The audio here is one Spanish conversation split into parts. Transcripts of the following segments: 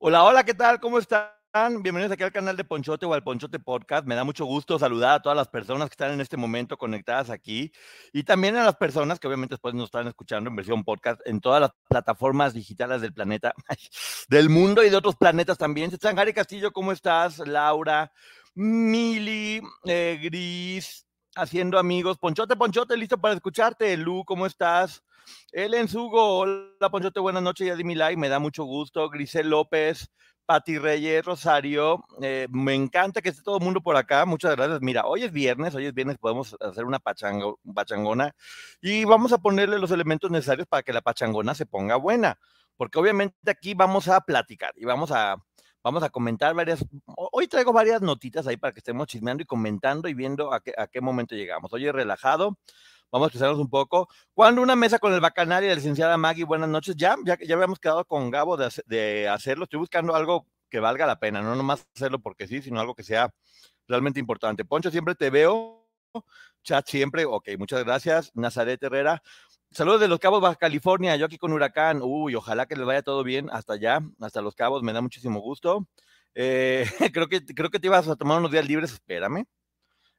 Hola, hola, ¿qué tal? ¿Cómo están? Bienvenidos aquí al canal de Ponchote o al Ponchote Podcast. Me da mucho gusto saludar a todas las personas que están en este momento conectadas aquí y también a las personas que obviamente después nos están escuchando en versión podcast en todas las plataformas digitales del planeta, del mundo y de otros planetas también. Gary Castillo, ¿cómo estás? Laura, Mili, eh, Gris, haciendo amigos. Ponchote, Ponchote, listo para escucharte. Lu, ¿cómo estás? Ellen Sugo, hola Ponchote, buenas noches, ya di mi like, me da mucho gusto. Grisel López, Pati Reyes, Rosario, eh, me encanta que esté todo el mundo por acá, muchas gracias. Mira, hoy es viernes, hoy es viernes, podemos hacer una pachangona y vamos a ponerle los elementos necesarios para que la pachangona se ponga buena, porque obviamente aquí vamos a platicar y vamos a, vamos a comentar varias, hoy traigo varias notitas ahí para que estemos chismeando y comentando y viendo a qué, momento llegamos. Hoy es relajado, vamos a expresarnos un poco. Cuando una mesa con el bacanal y la licenciada Maggie, buenas noches. Ya, ya, ya habíamos quedado con Gabo de, de, hacerlo. Estoy buscando algo que valga la pena, no nomás hacerlo porque sí, sino algo que sea realmente importante. Poncho, siempre te veo. Chat siempre. Ok, muchas gracias. Nazaret Herrera. Saludos de Los Cabos, Baja California. Yo aquí con Huracán. Uy, ojalá que les vaya todo bien hasta allá, hasta Los Cabos. Me da muchísimo gusto. Eh, creo, que, creo que te ibas a tomar unos días libres. Espérame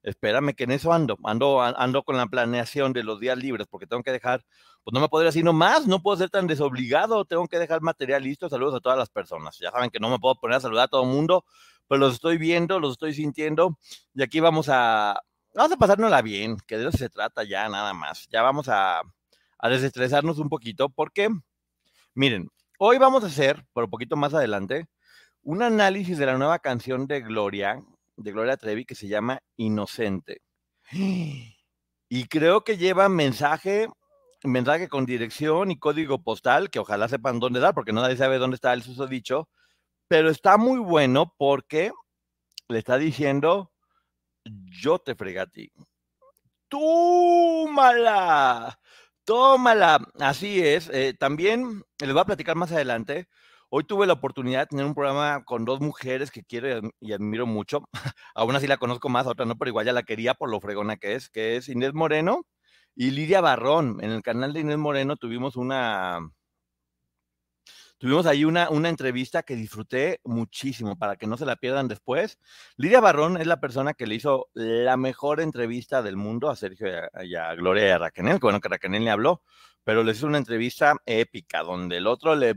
espérame que en eso ando, ando, ando con la planeación de los días libres, porque tengo que dejar, pues no me podría decir nomás, no puedo ser tan desobligado, tengo que dejar material listo, saludos a todas las personas, ya saben que no me puedo poner a saludar a todo el mundo, pero los estoy viendo, los estoy sintiendo, y aquí vamos a, vamos a pasárnosla bien, que de eso se trata ya nada más, ya vamos a, a desestresarnos un poquito, porque, miren, hoy vamos a hacer, por un poquito más adelante, un análisis de la nueva canción de Gloria, de Gloria Trevi que se llama Inocente. Y creo que lleva mensaje, mensaje con dirección y código postal, que ojalá sepan dónde dar, porque nadie sabe dónde está el susodicho, pero está muy bueno porque le está diciendo, yo te fregué a ti. ¡Tómala! ¡Tómala! Así es. Eh, también les voy a platicar más adelante Hoy tuve la oportunidad de tener un programa con dos mujeres que quiero y admiro mucho. Aún así la conozco más, otra no, pero igual ya la quería por lo fregona que es, que es Inés Moreno y Lidia Barrón. En el canal de Inés Moreno tuvimos una, tuvimos ahí una, una entrevista que disfruté muchísimo para que no se la pierdan después. Lidia Barrón es la persona que le hizo la mejor entrevista del mundo a Sergio y a, Gloria y a Raquel, bueno, que Raquel le habló pero les hizo una entrevista épica, donde el otro le,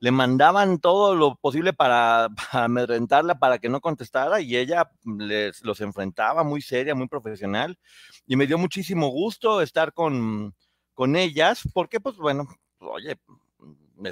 le mandaban todo lo posible para, para, amedrentarla, para que no contestara, y ella les, los enfrentaba muy seria, muy profesional, y me dio muchísimo gusto estar con, con ellas, porque pues bueno, oye,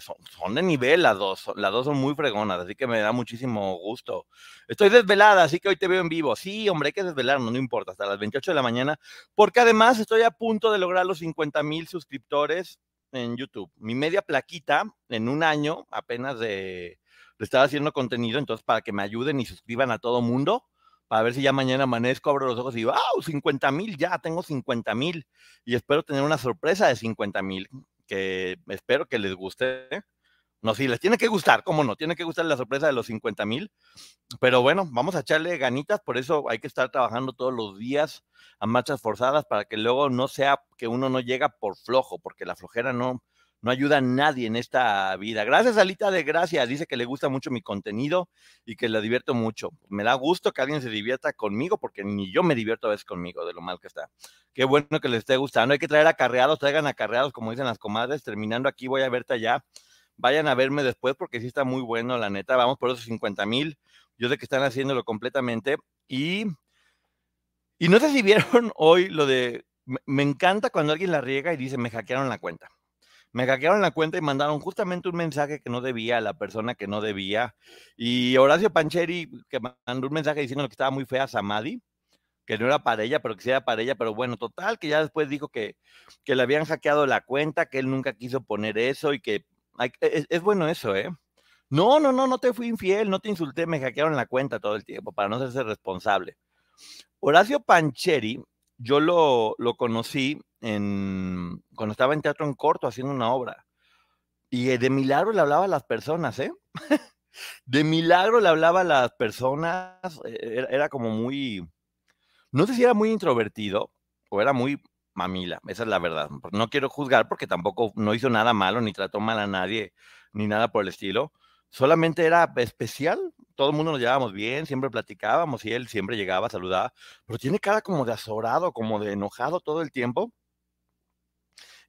son, de nivel las dos, las dos son muy fregonas, así que me da muchísimo gusto. Estoy desvelada, así que hoy te veo en vivo. Sí, hombre, hay que desvelarnos, no importa, hasta las 28 de la mañana, porque además estoy a punto de lograr los 50 mil suscriptores en YouTube. Mi media plaquita en un año apenas de, de estar haciendo contenido, entonces para que me ayuden y suscriban a todo mundo para ver si ya mañana amanezco, abro los ojos y digo, ¡wow! 50 mil, ya tengo 50 mil. Y espero tener una sorpresa de 50 mil que espero que les guste. No, sí, les tiene que gustar, ¿cómo no? Tiene que gustar la sorpresa de los 50 mil. Pero bueno, vamos a echarle ganitas, por eso hay que estar trabajando todos los días a marchas forzadas para que luego no sea que uno no llega por flojo, porque la flojera no, no ayuda a nadie en esta vida. Gracias, Alita de Gracias. Dice que le gusta mucho mi contenido y que la divierto mucho. Me da gusto que alguien se divierta conmigo porque ni yo me divierto a veces conmigo de lo mal que está. Qué bueno que les esté gustando. Hay que traer acarreados, traigan acarreados, como dicen las comadres. Terminando aquí, voy a verte allá. Vayan a verme después porque sí está muy bueno, la neta. Vamos por esos 50 mil. Yo sé que están haciéndolo completamente. Y, y no sé si vieron hoy lo de. Me encanta cuando alguien la riega y dice, me hackearon la cuenta. Me hackearon la cuenta y mandaron justamente un mensaje que no debía a la persona que no debía. Y Horacio Pancheri, que mandó un mensaje diciendo que estaba muy fea Samadi, que no era para ella, pero que sí era para ella. Pero bueno, total, que ya después dijo que, que le habían hackeado la cuenta, que él nunca quiso poner eso y que es, es, bueno eso, ¿eh? No, no, no, no te fui infiel, no te insulté, me hackearon la cuenta todo el tiempo para no ser responsable. Horacio Pancheri, yo lo, lo conocí en, cuando estaba en teatro en corto haciendo una obra. Y de milagro le hablaba a las personas, ¿eh? de milagro le hablaba a las personas. E, era, era, como muy. No sé si era muy introvertido o era muy mamila, esa es la verdad. No quiero juzgar porque tampoco no hizo nada malo, ni trató mal a nadie, ni nada por el estilo. Solamente era especial, todo el mundo nos llevábamos bien, siempre platicábamos y él siempre llegaba, saludaba, pero tiene cara como de azorado, como de enojado todo el tiempo.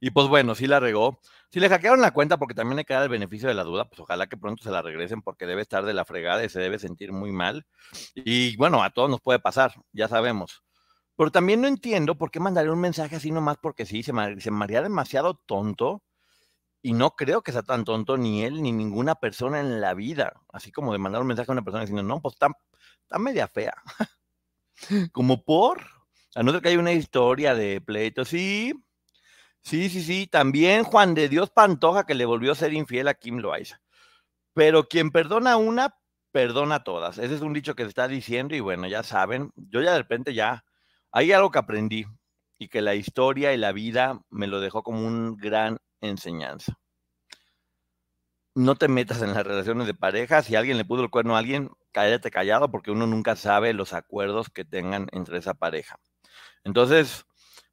Y pues bueno, sí la regó. Si le hackearon la cuenta porque también le queda el beneficio de la duda, pues ojalá que pronto se la regresen porque debe estar de la fregada y se debe sentir muy mal. Y bueno, a todos nos puede pasar, ya sabemos. Pero también no entiendo por qué mandaría un mensaje así nomás porque sí, se se me haría demasiado tonto. Y no creo que sea tan tonto ni él ni ninguna persona en la vida. Así como de mandar un mensaje a una persona diciendo, no, pues está, está media fea. como por, a no ser que haya una historia de pleito. Sí, sí, sí, sí. También Juan de Dios Pantoja que le volvió a ser infiel a Kim Loaiza. Pero quien perdona una, perdona todas. Ese es un dicho que se está diciendo y bueno, ya saben, yo ya de repente ya hay algo que aprendí y que la historia y la vida me lo dejó como un gran enseñanza. No te metas en las relaciones de pareja. Si alguien le puso el cuerno a alguien, cállate callado porque uno nunca sabe los acuerdos que tengan entre esa pareja. Entonces,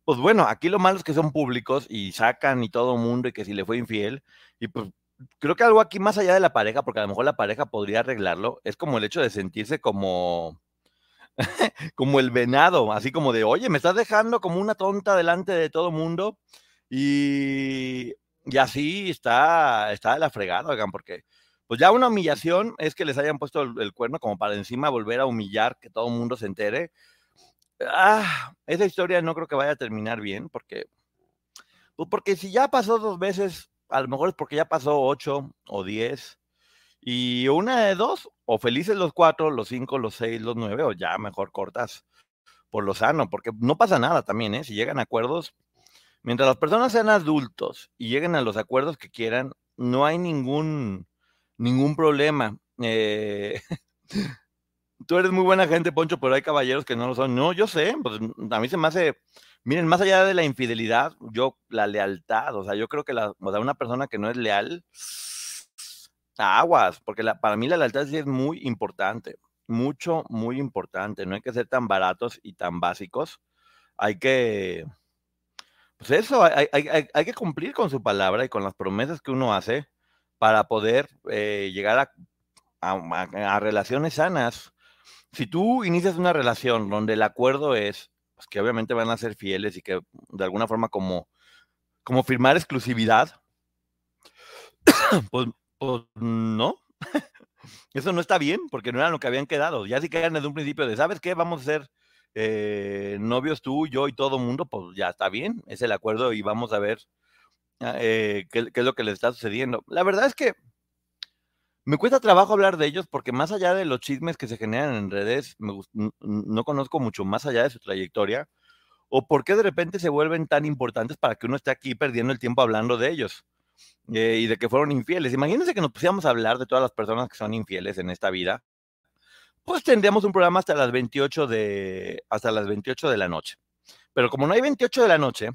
pues bueno, aquí lo malo es que son públicos y sacan y todo mundo y que si le fue infiel. Y pues creo que algo aquí más allá de la pareja, porque a lo mejor la pareja podría arreglarlo, es como el hecho de sentirse como como el venado, así como de, oye, me estás dejando como una tonta delante de todo mundo. Y, y así está, está de la fregada, oigan, porque pues ya una humillación es que les hayan puesto el, cuerno como para encima volver a humillar, que todo el mundo se entere. Ah, esa historia no creo que vaya a terminar bien, porque, pues porque si ya pasó dos veces, a lo mejor es porque ya pasó ocho o diez, y una de dos, o felices los cuatro, los cinco, los seis, los nueve, o ya mejor cortas por lo sano, porque no pasa nada también, ¿eh? Si llegan a acuerdos, mientras las personas sean adultos y lleguen a los acuerdos que quieran, no hay ningún, ningún problema. Eh, tú eres muy buena gente, Poncho, pero hay caballeros que no lo son. No, yo sé, pues a mí se me hace, miren, más allá de la infidelidad, yo, la lealtad, o sea, yo creo que la, o sea, una persona que no es leal, aguas, porque para mí la lealtad sí es muy importante, mucho, muy importante. No hay que ser tan baratos y tan básicos. Hay que, pues eso, hay, que cumplir con su palabra y con las promesas que uno hace para poder eh, llegar a, relaciones sanas. Si tú inicias una relación donde el acuerdo es pues, que obviamente van a ser fieles y que de alguna forma como, como firmar exclusividad, pues pues no. Eso no está bien, porque no era lo que habían quedado. Ya si quedan desde un principio de, ¿sabes qué? Vamos a ser eh, novios tú, yo y todo mundo, pues ya está bien, es el acuerdo y vamos a ver ah, eh, qué, es lo que les está sucediendo. La verdad es que me cuesta trabajo hablar de ellos porque más allá de los chismes que se generan en redes, no conozco mucho más allá de su trayectoria o por qué de repente se vuelven tan importantes para que uno esté aquí perdiendo el tiempo hablando de ellos. Eh, y de que fueron infieles. Imagínense que nos pusiéramos a hablar de todas las personas que son infieles en esta vida. Pues tendríamos un programa hasta las 28 de, hasta las 28 de la noche. Pero como no hay 28 de la noche,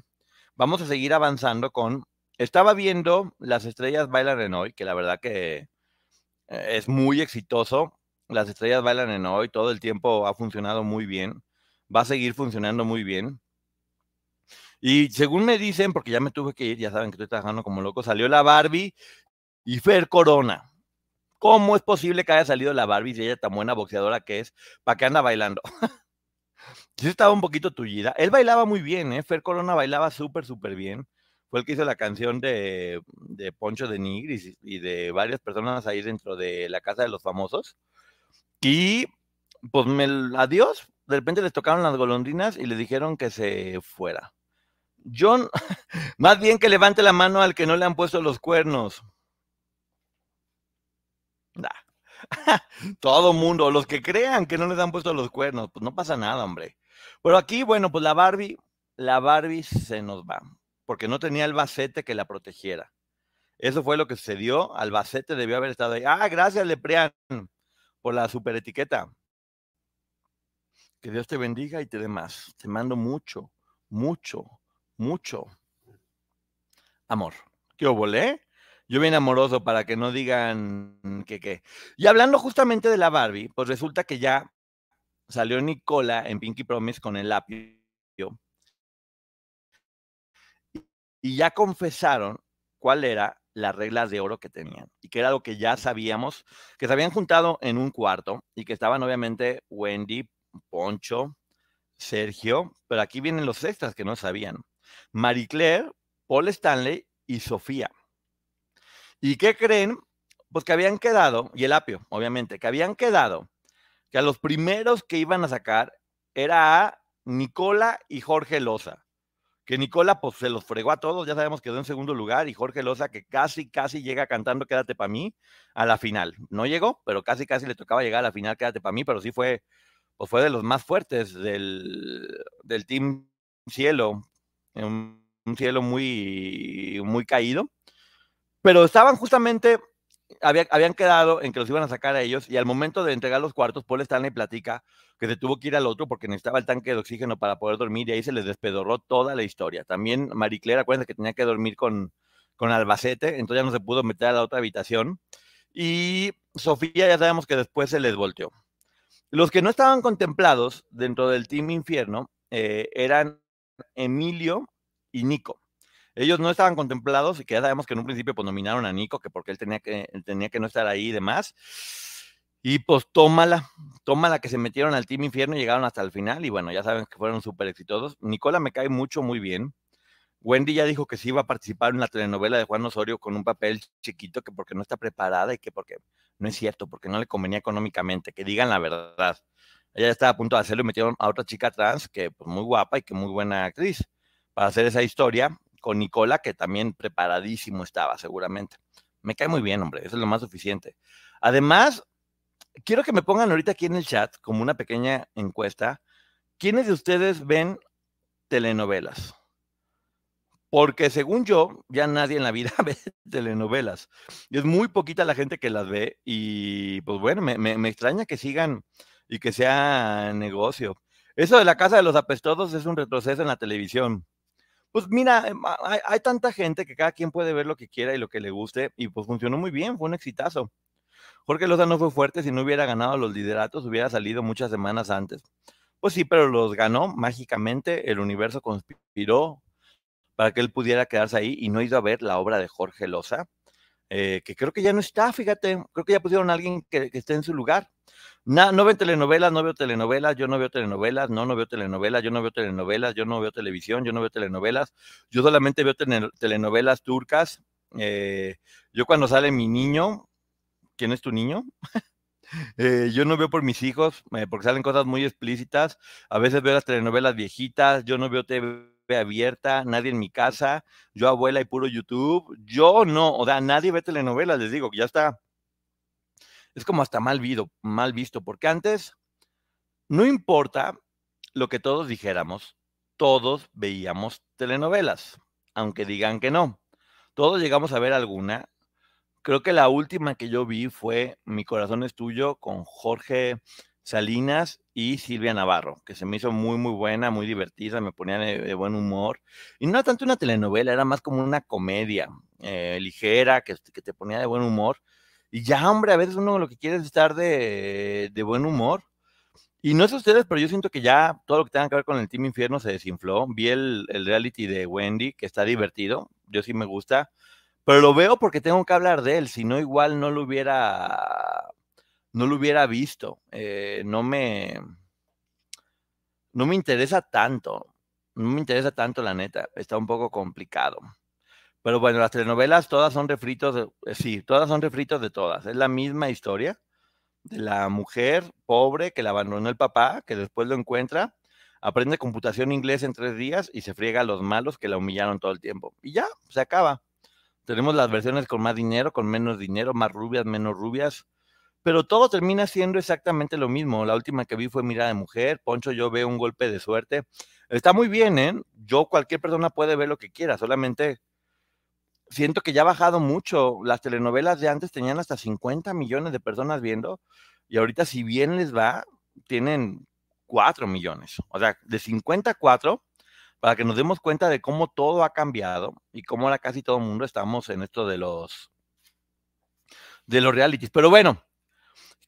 vamos a seguir avanzando con... Estaba viendo Las Estrellas Bailan en Hoy, que la verdad que es muy exitoso. Las Estrellas Bailan en Hoy, todo el tiempo ha funcionado muy bien. Va a seguir funcionando muy bien. Y según me dicen, porque ya me tuve que ir, ya saben que estoy trabajando como loco, salió la Barbie y Fer Corona. ¿Cómo es posible que haya salido la Barbie si ella tan buena boxeadora que es? ¿Para qué anda bailando? sí estaba un poquito tullida. Él bailaba muy bien, ¿eh? Fer Corona bailaba súper, súper bien. Fue el que hizo la canción de, Poncho de Nigris y de varias personas ahí dentro de la Casa de los Famosos. Y pues me, adiós, de repente les tocaron las golondrinas y le dijeron que se fuera. John, más bien que levante la mano al que no le han puesto los cuernos. Todo mundo, los que crean que no les han puesto los cuernos, pues no pasa nada, hombre. Pero aquí, bueno, pues la Barbie, la Barbie se nos va, porque no tenía el bacete que la protegiera. Eso fue lo que sucedió. Albacete debió haber estado ahí. Ah, gracias, Leprean, por la super etiqueta. Que Dios te bendiga y te dé más. Te mando mucho, mucho, mucho amor. ¿Qué volé? Yo bien amoroso para que no digan que qué. Y hablando justamente de la Barbie, pues resulta que ya salió Nicola en Pinky Promise con el apio. Y ya confesaron cuál era la regla de oro que tenían. Y que era lo que ya sabíamos, que se habían juntado en un cuarto y que estaban obviamente Wendy, Poncho, Sergio, pero aquí vienen los extras que no sabían. Marie Claire, Paul Stanley y Sofía. ¿Y qué creen? Pues que habían quedado, y el apio, obviamente, que habían quedado, que a los primeros que iban a sacar era a Nicola y Jorge Loza. Que Nicola pues se los fregó a todos, ya sabemos que quedó en segundo lugar, y Jorge Loza que casi, casi llega cantando Quédate para mí a la final. No llegó, pero casi, casi le tocaba llegar a la final Quédate para mí, pero sí fue, pues fue de los más fuertes del, del Team Cielo, un, un cielo muy, muy caído pero estaban justamente, habían quedado en que los iban a sacar a ellos y al momento de entregar los cuartos, Paul Stanley platica que se tuvo que ir al otro porque necesitaba el tanque de oxígeno para poder dormir y ahí se les despedorró toda la historia. También Marie Claire, acuérdense que tenía que dormir con, con Albacete, entonces ya no se pudo meter a la otra habitación. Y Sofía ya sabemos que después se les volteó. Los que no estaban contemplados dentro del Team Infierno eh, eran Emilio y Nico. Ellos no estaban contemplados y que ya sabemos que en un principio pues nominaron a Nico, que porque él tenía que, tenía que no estar ahí y demás. Y pues tómala, tómala que se metieron al Team Infierno y llegaron hasta el final. Y bueno, ya saben que fueron súper exitosos. Nicola me cae mucho, muy bien. Wendy ya dijo que sí iba a participar en la telenovela de Juan Osorio con un papel chiquito, que porque no está preparada y que porque no es cierto, porque no le convenía económicamente, que digan la verdad. Ella estaba a punto de hacerlo y metieron a otra chica trans, que pues muy guapa y que muy buena actriz, para hacer esa historia con Nicola, que también preparadísimo estaba, seguramente. Me cae muy bien, hombre, eso es lo más suficiente. Además, quiero que me pongan ahorita aquí en el chat, como una pequeña encuesta, ¿quiénes de ustedes ven telenovelas? Porque según yo, ya nadie en la vida ve telenovelas. Y es muy poquita la gente que las ve y pues bueno, me, me extraña que sigan y que sea negocio. Eso de la Casa de los Apestosos es un retroceso en la televisión. Pues mira, em, hay, tanta gente que cada quien puede ver lo que quiera y lo que le guste, y pues funcionó muy bien, fue un exitazo. Jorge no fue fuerte, si no hubiera ganado los lideratos, hubiera salido muchas semanas antes. Pues sí, pero los ganó mágicamente, el universo conspiró para que él pudiera quedarse ahí y no ido a ver la obra de Jorge Loza, eh, que creo que ya no está, fíjate, creo que ya pusieron a alguien que esté en su lugar no veo telenovelas, no veo telenovelas, yo no veo telenovelas, no, no veo telenovelas, yo no veo telenovelas, yo no veo televisión, yo no veo telenovelas, yo solamente veo telenovelas turcas. Eh, yo cuando sale mi niño, ¿quién es tu niño? Eh, yo no veo por mis hijos, eh, porque salen cosas muy explícitas. A veces veo las telenovelas viejitas, yo no veo TV abierta, nadie en mi casa, yo abuela y puro YouTube. Yo no, o sea, nadie ve telenovelas, les digo, ya está es como hasta mal, mal visto, porque antes no importa lo que todos dijéramos, todos veíamos telenovelas, aunque digan que no. Todos llegamos a ver alguna. Creo que la última que yo vi fue Mi corazón es tuyo con Jorge Salinas y Silvia Navarro, que se me hizo muy, muy buena, muy divertida, me ponía de, buen humor. Y no era tanto una telenovela, era más como una comedia eh, ligera, que, que, te ponía de buen humor. Y ya, hombre, a veces uno lo que quiere es estar de, buen humor. Y no sé ustedes, pero yo siento que ya todo lo que tenga que ver con el Team Infierno se desinfló. Vi el, el reality de Wendy, que está divertido. Yo sí me gusta. Pero lo veo porque tengo que hablar de él. Si no, igual no lo hubiera. No lo hubiera visto. Eh, no me. No me interesa tanto. No me interesa tanto, la neta. Está un poco complicado. Pero bueno, las telenovelas todas son refritos, de, eh, sí, todas son refritos de todas. Es la misma historia de la mujer pobre que la abandonó el papá, que después lo encuentra, aprende computación inglés en tres días y se friega a los malos que la humillaron todo el tiempo. Y ya, se acaba. Tenemos las versiones con más dinero, con menos dinero, más rubias, menos rubias, pero todo termina siendo exactamente lo mismo. La última que vi fue Mirada de Mujer, Poncho, yo veo un golpe de suerte. Está muy bien, ¿eh? Yo, cualquier persona puede ver lo que quiera, solamente siento que ya ha bajado mucho. Las telenovelas de antes tenían hasta 50 millones de personas viendo y ahorita si bien les va, tienen 4 millones. O sea, de 54 para que nos demos cuenta de cómo todo ha cambiado y cómo ahora casi todo el mundo estamos en esto de los de los realities. Pero bueno,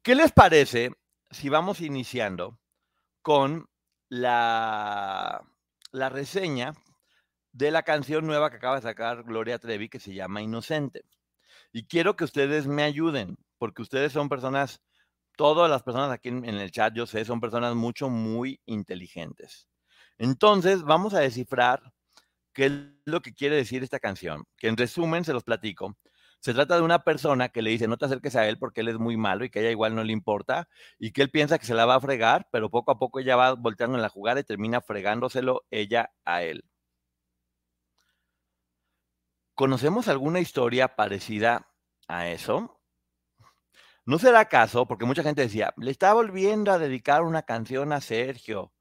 ¿qué les parece si vamos iniciando con la, la reseña de la canción nueva que acaba de sacar Gloria Trevi que se llama Inocente. Y quiero que ustedes me ayuden, porque ustedes son personas, todas las personas aquí en, el chat, yo sé, son personas mucho, muy inteligentes. Entonces, vamos a descifrar qué es lo que quiere decir esta canción, que en resumen se los platico. Se trata de una persona que le dice, no te acerques a él porque él es muy malo y que a ella igual no le importa y que él piensa que se la va a fregar, pero poco a poco ella va volteando en la jugada y termina fregándoselo ella a él. ¿Conocemos alguna historia parecida a eso? ¿No será acaso? Porque mucha gente decía, le está volviendo a dedicar una canción a Sergio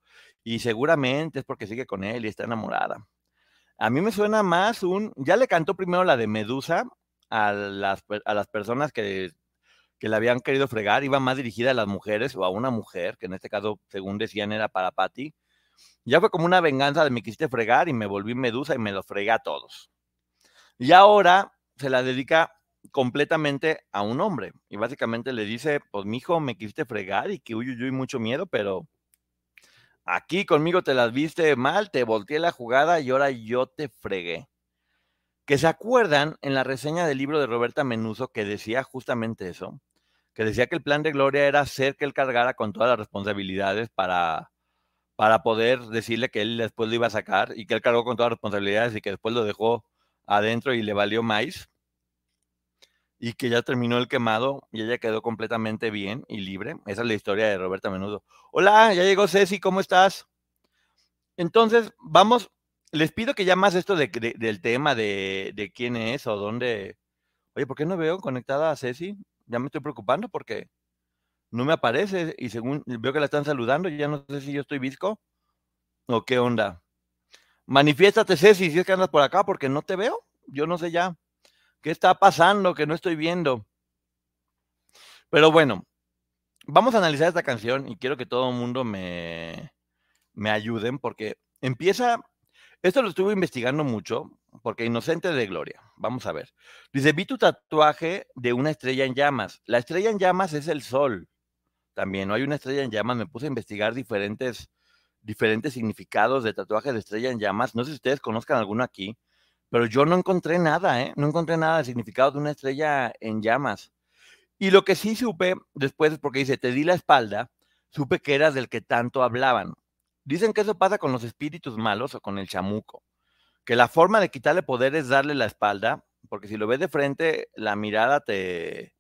y seguramente es porque sigue con él y está enamorada. A mí me suena más un, ya le cantó primero la de Medusa a las, a las personas que, que la habían querido fregar, iba más dirigida a las mujeres o a una mujer, que en este caso, según decían, era para Patty. Ya fue como una venganza de me quisiste fregar y me volví Medusa y me lo fregué a todos. Y ahora se la dedica completamente a un hombre. Y básicamente le dice, pues mi hijo, me quisiste fregar y que uy, uy, mucho miedo, pero aquí conmigo te las viste mal, te volteé la jugada y ahora yo te fregué. Que se acuerdan en la reseña del libro de Roberta Menuso que decía justamente eso, que decía que el plan de Gloria era hacer que él cargara con todas las responsabilidades para, para poder decirle que él después lo iba a sacar y que él cargó con todas las responsabilidades y que después lo dejó adentro y le valió más y que ya terminó el quemado y ella quedó completamente bien y libre. Esa es la historia de Roberta Menudo. Hola, ya llegó Ceci, ¿cómo estás? Entonces, vamos, les pido que ya más esto de, del tema de, de, quién es o dónde. Oye, ¿por qué no veo conectada a Ceci? Ya me estoy preocupando porque no me aparece y según veo que la están saludando, ya no sé si yo estoy visco o qué onda. Manifiéstate, Ceci, si es que andas por acá, porque no te veo. Yo no sé ya qué está pasando, que no estoy viendo. Pero bueno, vamos a analizar esta canción y quiero que todo el mundo me, me ayuden porque empieza, esto lo estuve investigando mucho, porque Inocente de Gloria, vamos a ver. Dice, vi tu tatuaje de una estrella en llamas. La estrella en llamas es el sol. También, no hay una estrella en llamas, me puse a investigar diferentes diferentes significados de tatuaje de estrella en llamas. No sé si ustedes conozcan alguno aquí, pero yo no encontré nada, ¿eh? No encontré nada de significado de una estrella en llamas. Y lo que sí supe después, porque dice, te di la espalda, supe que eras del que tanto hablaban. Dicen que eso pasa con los espíritus malos o con el chamuco, que la forma de quitarle poder es darle la espalda, porque si lo ves de frente, la mirada te,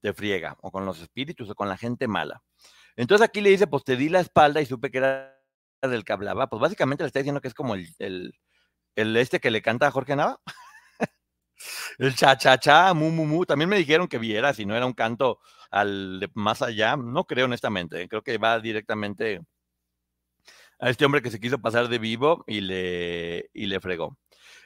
te friega, o con los espíritus o con la gente mala. Entonces aquí le dice, pues te di la espalda y supe que era del que hablaba, pues básicamente le está diciendo que es como el, el, este que le canta a Jorge Nava. el cha cha cha, mu mu mu. También me dijeron que viera si no era un canto al de más allá. No creo honestamente. Creo que va directamente a este hombre que se quiso pasar de vivo y le, y le fregó.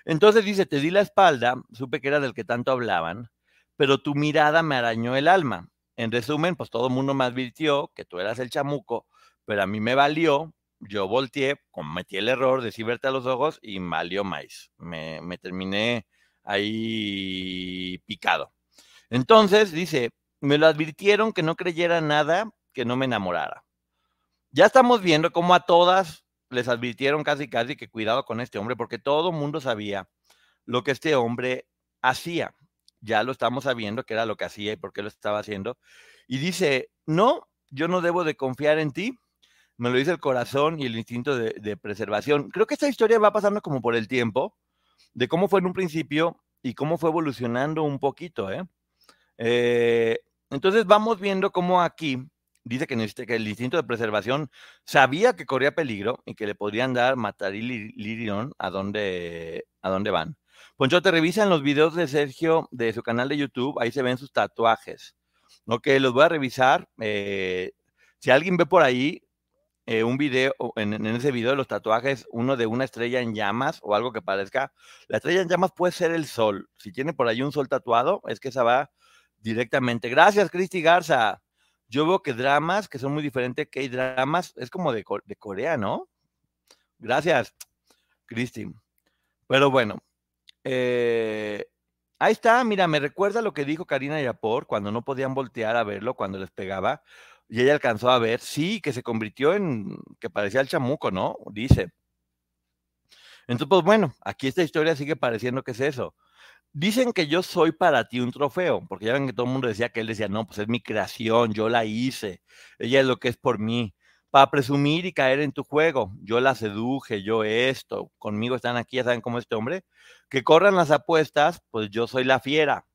Entonces dice, te di la espalda, supe que era del que tanto hablaban, pero tu mirada me arañó el alma. En resumen, pues todo el mundo me advirtió que tú eras el chamuco, pero a mí me valió yo volteé, cometí el error de verte a los ojos y valió más. Me, me terminé ahí picado. Entonces, dice, me lo advirtieron que no creyera nada que no me enamorara. ya estamos viendo cómo a todas les advirtieron casi casi que cuidado con este hombre, porque todo mundo sabía lo que este hombre hacía. Ya lo estamos sabiendo que era lo que hacía y por qué lo estaba haciendo. Y dice, no, yo no debo de confiar en ti. Me lo dice el corazón y el instinto de, preservación. Creo que esta historia va pasando como por el tiempo, de cómo fue en un principio y cómo fue evolucionando un poquito. ¿eh? Eh, entonces vamos viendo cómo aquí dice que, que, el instinto de preservación sabía que corría peligro y que le podrían dar matar y lirión a dónde, a dónde van. Ponchote, revisan los videos de Sergio de su canal de YouTube, ahí se ven sus tatuajes. Ok, los voy a revisar. Eh, si alguien ve por ahí eh, un video, en, ese video de los tatuajes, uno de una estrella en llamas o algo que parezca, la estrella en llamas puede ser el sol. Si tiene por ahí un sol tatuado, es que esa va directamente. Gracias, Cristi Garza. Yo veo que dramas que son muy diferentes que hay dramas, es como de, de Corea, ¿no? Gracias, Cristi. Pero bueno, eh, ahí está, mira, me recuerda lo que dijo Karina Yapor cuando no podían voltear a verlo, cuando les pegaba, y ella alcanzó a ver, sí, que se convirtió en, que parecía el chamuco, ¿no? Dice. Entonces, pues bueno, aquí esta historia sigue pareciendo que es eso. Dicen que yo soy para ti un trofeo, porque ya ven que todo el mundo decía que él decía, no, pues es mi creación, yo la hice, ella es lo que es por mí, para presumir y caer en tu juego, yo la seduje, yo esto, conmigo están aquí, ya saben cómo es este hombre, que corran las apuestas, pues yo soy la fiera,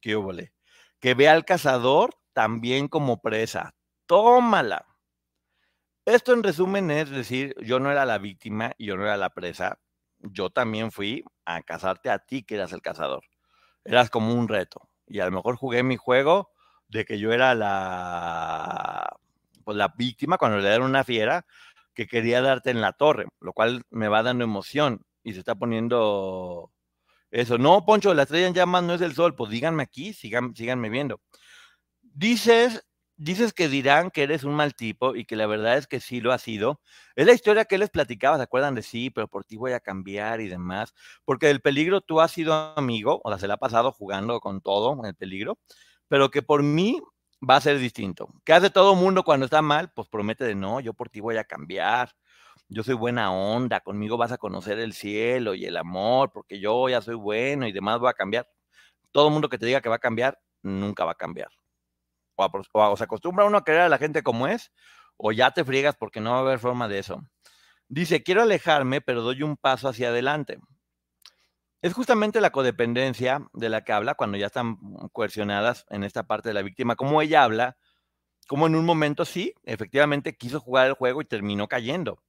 qué óvole, que vea al cazador también como presa, tómala. Esto en resumen es decir, yo no era la víctima y yo no era la presa, yo también fui a cazarte a ti que eras el cazador. Eras como un reto. Y a lo mejor jugué mi juego de que yo era la, pues la víctima cuando le dieron una fiera que quería darte en la torre, lo cual me va dando emoción y se está poniendo eso. No, Poncho, la estrella en llamas no es el sol, pues díganme aquí, sigan, síganme viendo. Dices dices que dirán que eres un mal tipo y que la verdad es que sí lo ha sido. Es la historia que les platicaba, ¿se acuerdan de sí? Pero por ti voy a cambiar y demás. Porque del peligro tú has sido amigo, o sea, se la ha pasado jugando con todo en el peligro, pero que por mí va a ser distinto. ¿Qué hace todo mundo cuando está mal? Pues promete de no, yo por ti voy a cambiar. Yo soy buena onda, conmigo vas a conocer el cielo y el amor, porque yo ya soy bueno y demás voy a cambiar. Todo mundo que te diga que va a cambiar, nunca va a cambiar o, se acostumbra uno a querer a la gente como es, o ya te friegas porque no va a haber forma de eso. Dice, quiero alejarme, pero doy un paso hacia adelante. Es justamente la codependencia de la que habla cuando ya están coercionadas en esta parte de la víctima, como ella habla, como en un momento sí, efectivamente quiso jugar el juego y terminó cayendo.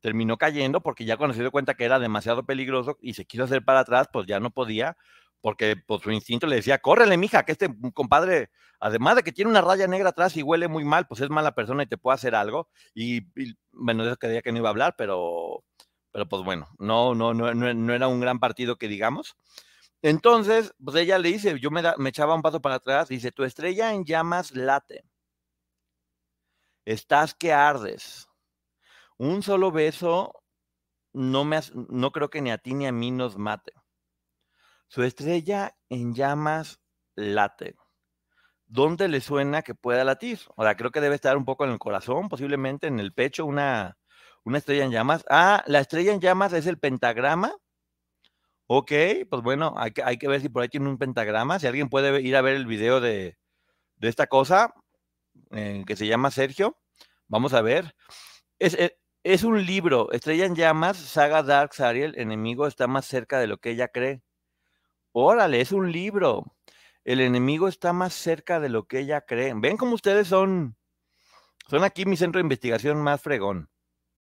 Terminó cayendo porque ya cuando se dio cuenta que era demasiado peligroso y se quiso hacer para atrás, pues ya no podía porque por pues, su instinto le decía, córrele, mija, que este compadre, además de que tiene una raya negra atrás y huele muy mal, pues es mala persona y te puede hacer algo. Y, bueno, eso que que no iba a hablar, pero, pero pues bueno, no, no, no, no, era un gran partido que digamos. Entonces, pues ella le dice, yo me, me echaba un paso para atrás, dice, tu estrella en llamas late. Estás que ardes. Un solo beso no, me, no creo que ni a ti ni a mí nos mate. Su estrella en llamas late. ¿Dónde le suena que pueda latir? O sea, creo que debe estar un poco en el corazón, posiblemente en el pecho, una, una estrella en llamas. Ah, la estrella en llamas es el pentagrama. Ok, pues bueno, hay que, hay que ver si por ahí tiene un pentagrama. Si alguien puede ir a ver el video de, esta cosa eh, que se llama Sergio, vamos a ver. Es, es, es, un libro, Estrella en Llamas, Saga Dark Ariel, enemigo está más cerca de lo que ella cree. Órale, es un libro. El enemigo está más cerca de lo que ella cree. Ven cómo ustedes son, son aquí mi centro de investigación más fregón.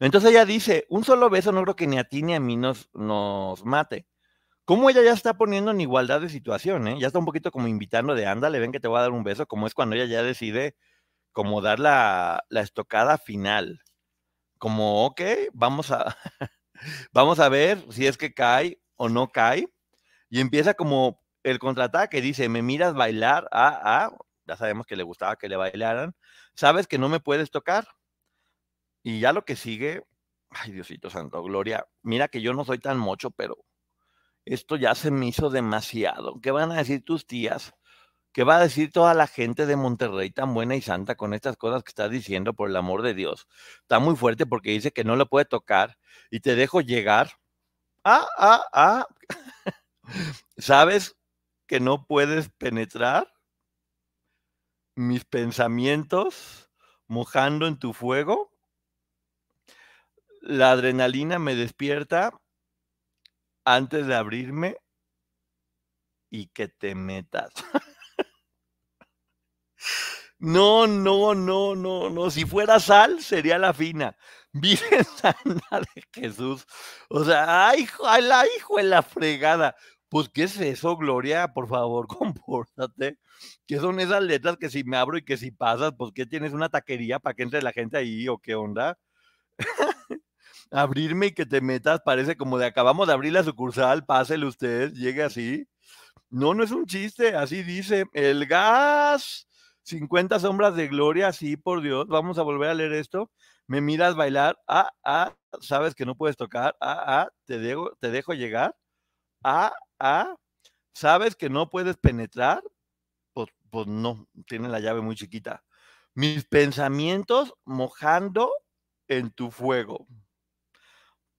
Entonces ella dice, un solo beso no creo que ni a ti ni a mí nos, mate. Como ella ya está poniendo en igualdad de situación, ¿eh? Ya está un poquito como invitando de, ándale, ven que te voy a dar un beso, como es cuando ella ya decide como dar la, la estocada final. Como, ok, vamos a, vamos a ver si es que cae o no cae. Y empieza como el contraataque, dice, me miras bailar, ah, ah, ya sabemos que le gustaba que le bailaran, sabes que no me puedes tocar. Y ya lo que sigue, ay Diosito Santo, Gloria, mira que yo no soy tan mocho, pero esto ya se me hizo demasiado. ¿Qué van a decir tus tías? ¿Qué va a decir toda la gente de Monterrey tan buena y santa con estas cosas que estás diciendo, por el amor de Dios? Está muy fuerte porque dice que no lo puede tocar y te dejo llegar. Ah, ah, ah. ¿Sabes que no puedes penetrar mis pensamientos mojando en tu fuego? La adrenalina me despierta antes de abrirme y que te metas. No, no, no, no, no. Si fuera sal, sería la fina. Virgen Santa de Jesús. O sea, ay, la hijo de la fregada. Pues, ¿qué es eso, Gloria? Por favor, compórtate. ¿Qué son esas letras que si me abro y que si pasas, pues, ¿qué tienes una taquería para que entre la gente ahí o qué onda? Abrirme y que te metas parece como de acabamos de abrir la sucursal, pásele usted, llegue así. No, no es un chiste, así dice. El gas, 50 sombras de gloria, sí, por Dios. Vamos a volver a leer esto. Me miras bailar, ah, ah, sabes que no puedes tocar, ah, ah, te dejo, te dejo llegar, ah, ah, sabes que no puedes penetrar, pues, pues no, tiene la llave muy chiquita. Mis pensamientos mojando en tu fuego.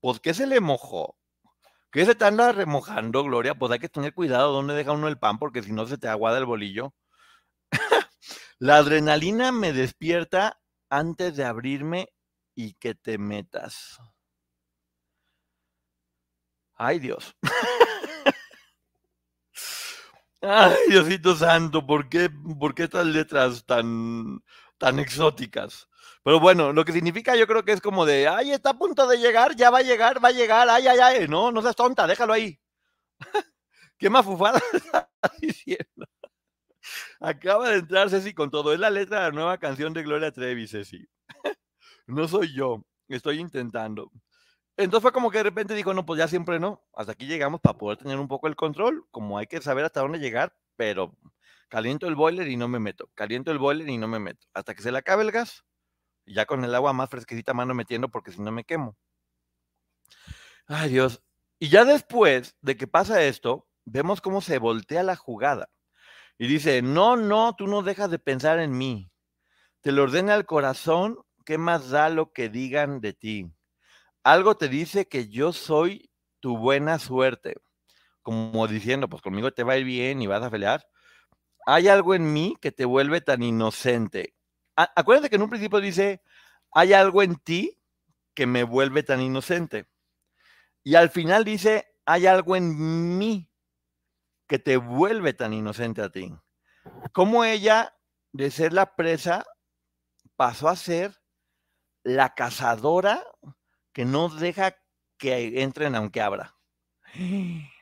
Pues, ¿qué se le mojó? ¿Qué se te anda remojando, Gloria? Pues hay que tener cuidado dónde deja uno el pan, porque si no se te aguada el bolillo. la adrenalina me despierta antes de abrirme y que te metas. Ay, Dios. Ay, Diosito Santo, ¿por qué, ¿por qué estas letras tan, tan exóticas? Pero bueno, lo que significa yo creo que es como de, ay, está a punto de llegar, ya va a llegar, va a llegar, ay, ay, ay, no, no seas tonta, déjalo ahí. ¿Qué mafufada está diciendo? Acaba de entrar Ceci con todo. Es la letra de la nueva canción de Gloria Trevi, Ceci. no soy yo, estoy intentando. Entonces fue como que de repente dijo, no, pues ya siempre no. Hasta aquí llegamos para poder tener un poco el control. Como hay que saber hasta dónde llegar, pero caliento el boiler y no me meto. Caliento el boiler y no me meto. Hasta que se le acabe el gas. Ya con el agua más fresquecita mano metiendo porque si no me quemo. Ay Dios. Y ya después de que pasa esto, vemos cómo se voltea la jugada. Y dice, no, no, tú no dejas de pensar en mí. Te lo ordena el corazón, ¿qué más da lo que digan de ti? Algo te dice que yo soy tu buena suerte. Como diciendo, pues conmigo te va a ir bien y vas a pelear. Hay algo en mí que te vuelve tan inocente. Acuérdate que en un principio dice, hay algo en ti que me vuelve tan inocente. Y al final dice, hay algo en mí que te vuelve tan inocente a ti. Como ella, de ser la presa, pasó a ser la cazadora que no deja que entren aunque abra.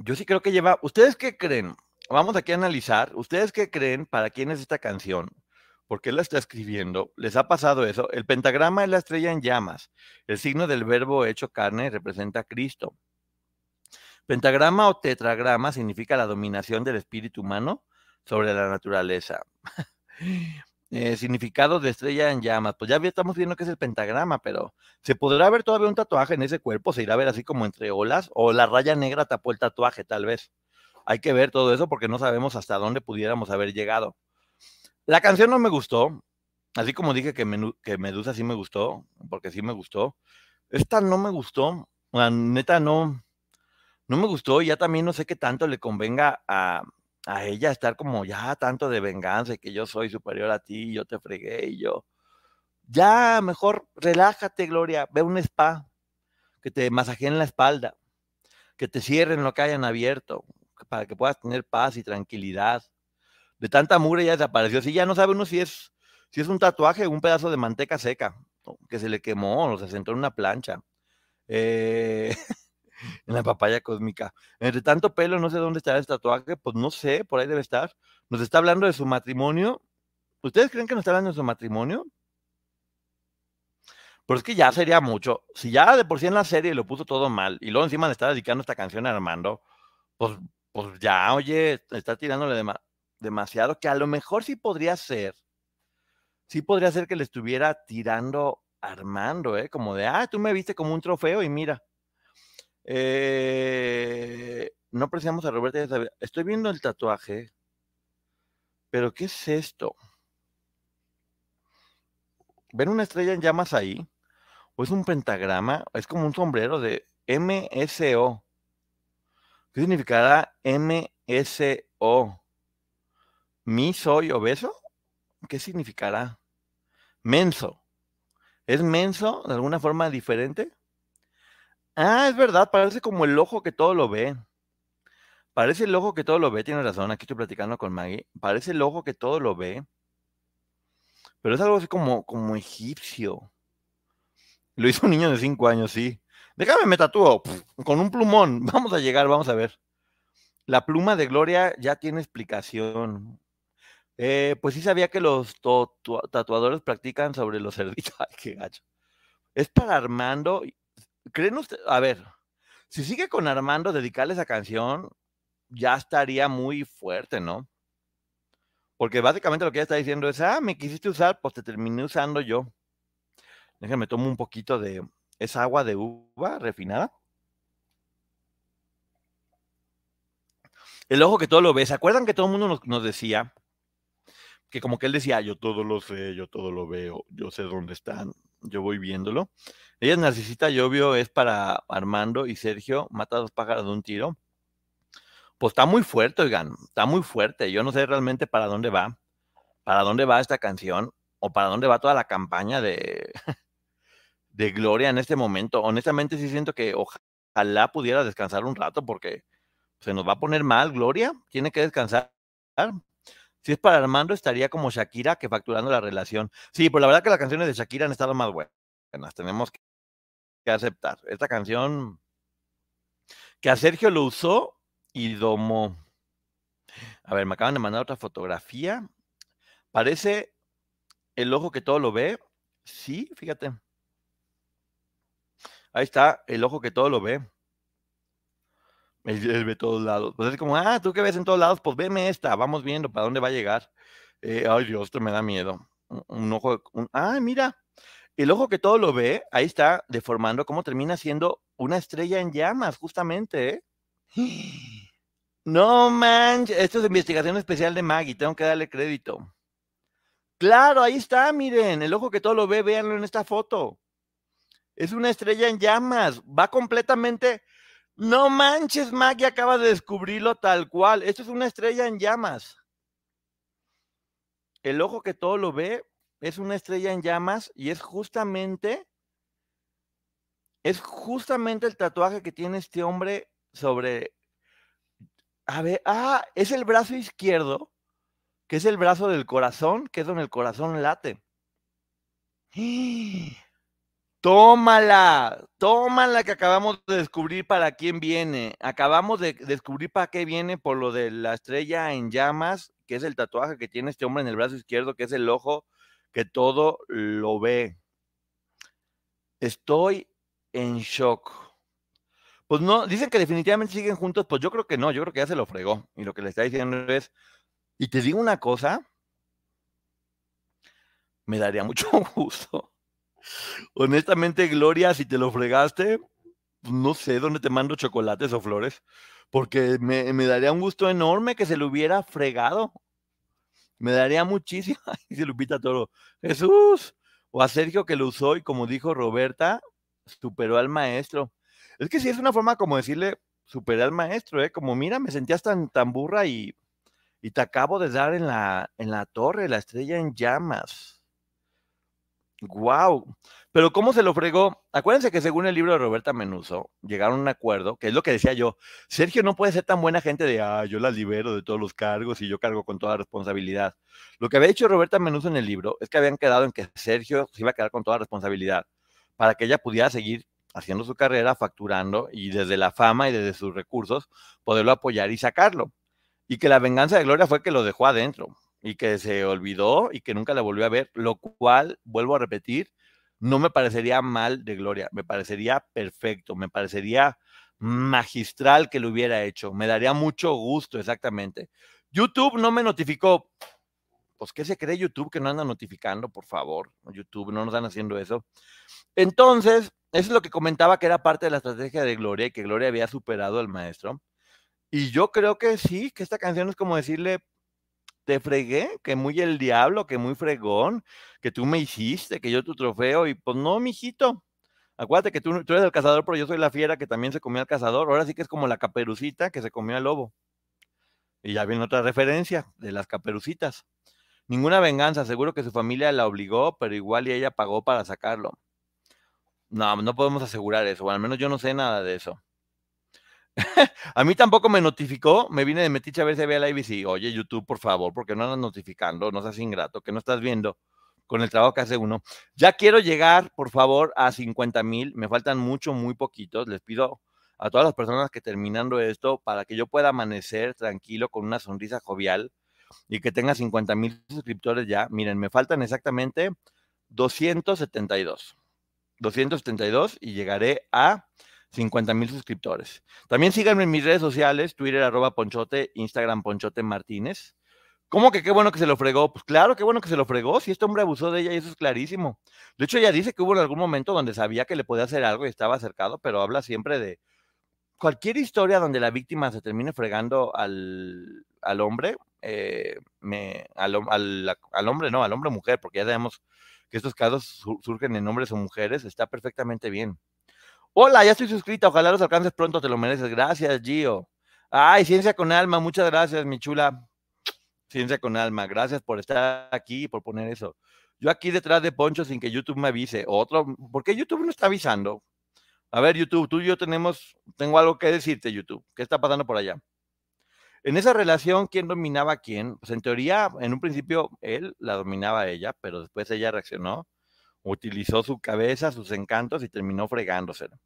Yo sí creo que lleva. ¿Ustedes qué creen? Vamos aquí a analizar. ¿Ustedes qué creen para quién es esta canción? ¿Por qué la está escribiendo? ¿Les ha pasado eso? El pentagrama es la estrella en llamas. El signo del verbo hecho carne representa a Cristo. Pentagrama o tetragrama significa la dominación del espíritu humano sobre la naturaleza. Eh, significado de estrella en llamas. Pues ya estamos viendo que es el pentagrama, pero ¿se podrá ver todavía un tatuaje en ese cuerpo? ¿Se irá a ver así como entre olas? ¿O la raya negra tapó el tatuaje, tal vez? Hay que ver todo eso porque no sabemos hasta dónde pudiéramos haber llegado. La canción no me gustó. Así como dije que, Medusa sí me gustó, porque sí me gustó. Esta no me gustó. La neta no no me gustó, ya también no sé qué tanto le convenga a, ella estar como ya tanto de venganza y que yo soy superior a ti, yo te fregué y yo. Ya, mejor relájate, Gloria, ve un spa, que te masajeen la espalda, que te cierren lo que hayan abierto, para que puedas tener paz y tranquilidad. De tanta mugre ya desapareció. Si ya no sabe uno si es, si es un tatuaje o un pedazo de manteca seca, que se le quemó o se sentó en una plancha. Eh, en la papaya cósmica. Entre tanto pelo, no sé dónde está el tatuaje, pues no sé, por ahí debe estar. Nos está hablando de su matrimonio ¿Ustedes creen que no está hablando de su matrimonio? Pero es que ya sería mucho. Si ya de por sí en la serie lo puso todo mal y luego encima le está dedicando esta canción a Armando, pues, pues ya, oye, está tirándole demasiado, que a lo mejor sí podría ser, sí podría ser que le estuviera tirando Armando, ¿eh? Como de, ah, tú me viste como un trofeo y mira. Eh, no apreciamos a Roberta. Estoy viendo el tatuaje, pero ¿qué es esto? ¿Ven una estrella en llamas ahí? ¿O es un pentagrama? Es como un sombrero de MSO. ¿Qué significará MSO? ¿Mi soy obeso? ¿Qué significará? Menso. ¿Es menso de alguna forma diferente? Ah, es verdad, parece como el ojo que todo lo ve. Parece el ojo que todo lo ve, tiene razón, aquí estoy platicando con Maggie. Parece el ojo que todo lo ve. Pero es algo así como, como egipcio. Lo hizo un niño de cinco años, sí. Déjame me tatúo con un plumón. Vamos a llegar, vamos a ver. La pluma de Gloria ya tiene explicación. Eh, pues sí sabía que los tatuadores practican sobre los cerditos. Ay, qué gacho. Es para Armando. ¿Creen ustedes? A ver, si sigue con Armando, dedicarle esa canción, ya estaría muy fuerte, ¿no? Porque básicamente lo que ella está diciendo es, ah, me quisiste usar, pues te terminé usando yo. Déjame tomo un poquito de esa agua de uva refinada. El ojo que todo lo ve. ¿Se acuerdan que todo el mundo nos decía que como que él decía, yo todo lo sé, yo todo lo veo, yo sé dónde están, yo voy viéndolo. Ella es narcisista, es para Armando y Sergio, mata a dos pájaros de un tiro. Pues está muy fuerte, oigan, está muy fuerte. Yo no sé realmente para dónde va, para dónde va esta canción o para dónde va toda la campaña de, de Gloria en este momento. Honestamente sí siento que ojalá pudiera descansar un rato porque se nos va a poner mal Gloria, tiene que descansar. Si es para Armando, estaría como Shakira que facturando la relación. Sí, pues la verdad que las canciones de Shakira han estado más buenas. Tenemos que aceptar. Esta canción que a Sergio lo usó y domó. A ver, me acaban de mandar otra fotografía. Parece el ojo que todo lo ve. Sí, fíjate. Ahí está el ojo que todo lo ve. Él, ve todos lados. Pues es como, ah, tú que ves en todos lados, pues veme esta, vamos viendo para dónde va a llegar. Eh, ay, Dios, esto me da miedo. Un, ojo, ah, mira, el ojo que todo lo ve, ahí está deformando cómo termina siendo una estrella en llamas, justamente, ¿eh? No manches, esto es investigación especial de Maggie, tengo que darle crédito. Claro, ahí está, miren, el ojo que todo lo ve, véanlo en esta foto. Es una estrella en llamas, va completamente no manches, Maggie acaba de descubrirlo tal cual. Esto es una estrella en llamas. El ojo que todo lo ve es una estrella en llamas y es justamente, es justamente el tatuaje que tiene este hombre sobre, a ver, ah, es el brazo izquierdo, que es el brazo del corazón, que es donde el corazón late. Tómala, tómala que acabamos de descubrir para quién viene. Acabamos de descubrir para qué viene por lo de la estrella en llamas, que es el tatuaje que tiene este hombre en el brazo izquierdo, que es el ojo que todo lo ve. Estoy en shock. Pues no, dicen que definitivamente siguen juntos, pues yo creo que no, yo creo que ya se lo fregó. Y lo que le está diciendo es, y te digo una cosa, me daría mucho gusto Honestamente, Gloria, si te lo fregaste, no sé dónde te mando chocolates o flores, porque me, daría un gusto enorme que se lo hubiera fregado. Me daría muchísimo. Dice Lupita Toro, Jesús, o a Sergio que lo usó y como dijo Roberta, superó al maestro. Es que sí es una forma como decirle, superé al maestro, ¿eh? Como, mira, me sentías tan, tan burra y, y te acabo de dar en la, en la torre, la estrella en llamas. Wow. Pero ¿cómo se lo fregó? Acuérdense que según el libro de Roberta Menuso, llegaron a un acuerdo, que es lo que decía yo, Sergio no puede ser tan buena gente de, ah, yo la libero de todos los cargos y yo cargo con toda responsabilidad. Lo que había hecho Roberta Menuso en el libro es que habían quedado en que Sergio se iba a quedar con toda responsabilidad para que ella pudiera seguir haciendo su carrera, facturando y desde la fama y desde sus recursos poderlo apoyar y sacarlo. Y que la venganza de Gloria fue que lo dejó adentro. Y que se olvidó y que nunca la volvió a ver, lo cual, vuelvo a repetir, no me parecería mal de Gloria, me parecería perfecto, me parecería magistral que lo hubiera hecho, me daría mucho gusto, exactamente. YouTube no me notificó. Pues, ¿qué se cree YouTube que no anda notificando, por favor? YouTube, no nos están haciendo eso. Entonces, eso es lo que comentaba que era parte de la estrategia de Gloria y que Gloria había superado al maestro. Y yo creo que sí, que esta canción es como decirle, te fregué, que muy el diablo, que muy fregón, que tú me hiciste, que yo tu trofeo, y pues no, mijito. Acuérdate que tú, eres el cazador, pero yo soy la fiera que también se comió al cazador. Ahora sí que es como la caperucita que se comió al lobo. Y ya viene otra referencia de las caperucitas. Ninguna venganza, seguro que su familia la obligó, pero igual y ella pagó para sacarlo. No, no podemos asegurar eso, o al menos yo no sé nada de eso. a mí tampoco me notificó, me vine de Metiche a ver si la ABC. Oye, YouTube, por favor, porque no andas notificando, no seas ingrato, que no estás viendo con el trabajo que hace uno. Ya quiero llegar, por favor, a 50 mil, me faltan mucho, muy poquitos. Les pido a todas las personas que terminando esto, para que yo pueda amanecer tranquilo con una sonrisa jovial y que tenga 50 mil suscriptores ya. Miren, me faltan exactamente 272. 272 y llegaré a 50 mil suscriptores. También síganme en mis redes sociales, Twitter arroba Ponchote, Instagram Ponchote Martínez. ¿Cómo que qué bueno que se lo fregó? Pues claro, qué bueno que se lo fregó. Si este hombre abusó de ella, y eso es clarísimo. De hecho, ella dice que hubo en algún momento donde sabía que le podía hacer algo y estaba acercado, pero habla siempre de cualquier historia donde la víctima se termine fregando al, al hombre, eh, me, al, al, hombre no, al hombre mujer, porque ya sabemos que estos casos surgen en hombres o mujeres, está perfectamente bien. Hola, ya estoy suscrita, ojalá los alcances pronto, te lo mereces. Gracias, Gio. Ay, Ciencia con Alma, muchas gracias, mi chula. Ciencia con Alma, gracias por estar aquí y por poner eso. Yo aquí detrás de Poncho sin que YouTube me avise. Otro, ¿por qué YouTube no está avisando? A ver, YouTube, tú y yo tenemos, tengo algo que decirte, YouTube. ¿Qué está pasando por allá? En esa relación, ¿quién dominaba a quién? Pues en teoría, en un principio, él la dominaba a ella, pero después ella reaccionó, utilizó su cabeza, sus encantos y terminó fregándoselo.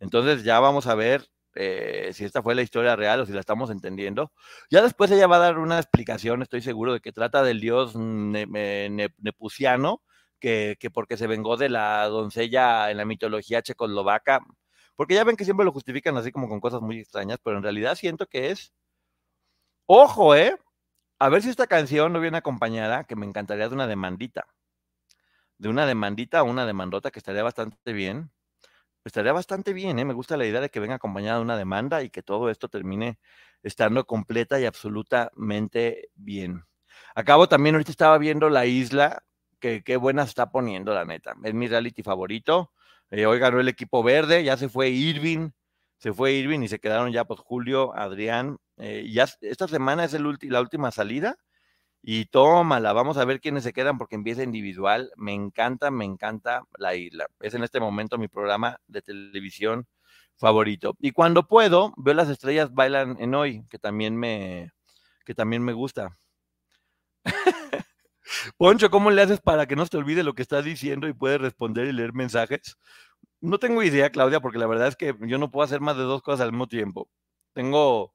Entonces ya vamos a ver eh, si esta fue la historia real o si la estamos entendiendo. Ya después ella va a dar una explicación, estoy seguro, de que trata del dios nepuciano, que, porque se vengó de la doncella en la mitología checoslovaca, porque ya ven que siempre lo justifican así como con cosas muy extrañas, pero en realidad siento que es, ojo, ¿eh? A ver si esta canción no viene acompañada, que me encantaría de una demandita, de una demandita o una demandota que estaría bastante bien. Estaría bastante bien, ¿eh? Me gusta la idea de que venga acompañada de una demanda y que todo esto termine estando completa y absolutamente bien. Acabo también, ahorita estaba viendo La Isla, que qué buena está poniendo, la neta. Es mi reality favorito. Eh, hoy ganó el equipo verde, ya se fue Irving, se fue Irving y se quedaron ya pues Julio, Adrián. Eh, ya esta semana es el la última salida y tómala, vamos a ver quiénes se quedan porque empieza individual. Me encanta, me encanta la isla. Es en este momento mi programa de televisión favorito. Y cuando puedo, veo las estrellas bailan en hoy, que también me, que también me gusta. Poncho, ¿cómo le haces para que no se te olvide lo que estás diciendo y puedes responder y leer mensajes? No tengo idea, Claudia, porque la verdad es que yo no puedo hacer más de dos cosas al mismo tiempo. Tengo,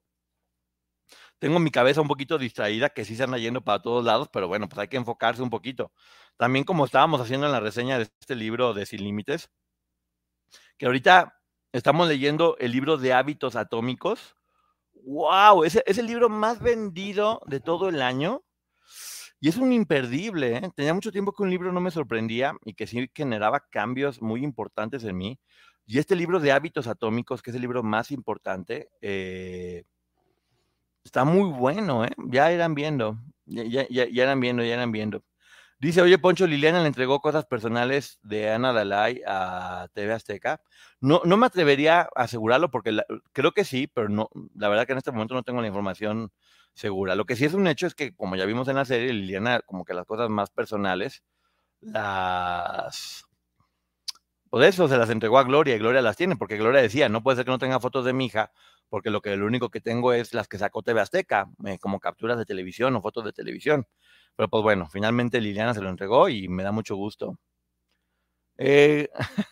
tengo mi cabeza un poquito distraída, que sí se anda yendo para todos lados, pero bueno, pues hay que enfocarse un poquito. También como estábamos haciendo en la reseña de este libro de Sin Límites, que ahorita estamos leyendo el libro de hábitos atómicos. ¡Wow! Es, es el libro más vendido de todo el año y es un imperdible, ¿eh? Tenía mucho tiempo que un libro no me sorprendía y que sí generaba cambios muy importantes en mí. Y este libro de hábitos atómicos, que es el libro más importante, eh, está muy bueno, ¿eh? Ya irán viendo, ya, ya, viendo, ya eran viendo. Dice, oye, Poncho, Liliana le entregó cosas personales de Ana Dalai a TV Azteca. No, no me atrevería a asegurarlo porque creo que sí, pero no, la verdad que en este momento no tengo la información segura. Lo que sí es un hecho es que, como ya vimos en la serie, Liliana, como que las cosas más personales, las... Pues eso, se las entregó a Gloria y Gloria las tiene, porque Gloria decía, no puede ser que no tenga fotos de mi hija, porque lo que lo único que tengo es las que sacó TV Azteca, eh, como capturas de televisión o fotos de televisión. Pero pues bueno, finalmente Liliana se lo entregó y me da mucho gusto. Eh,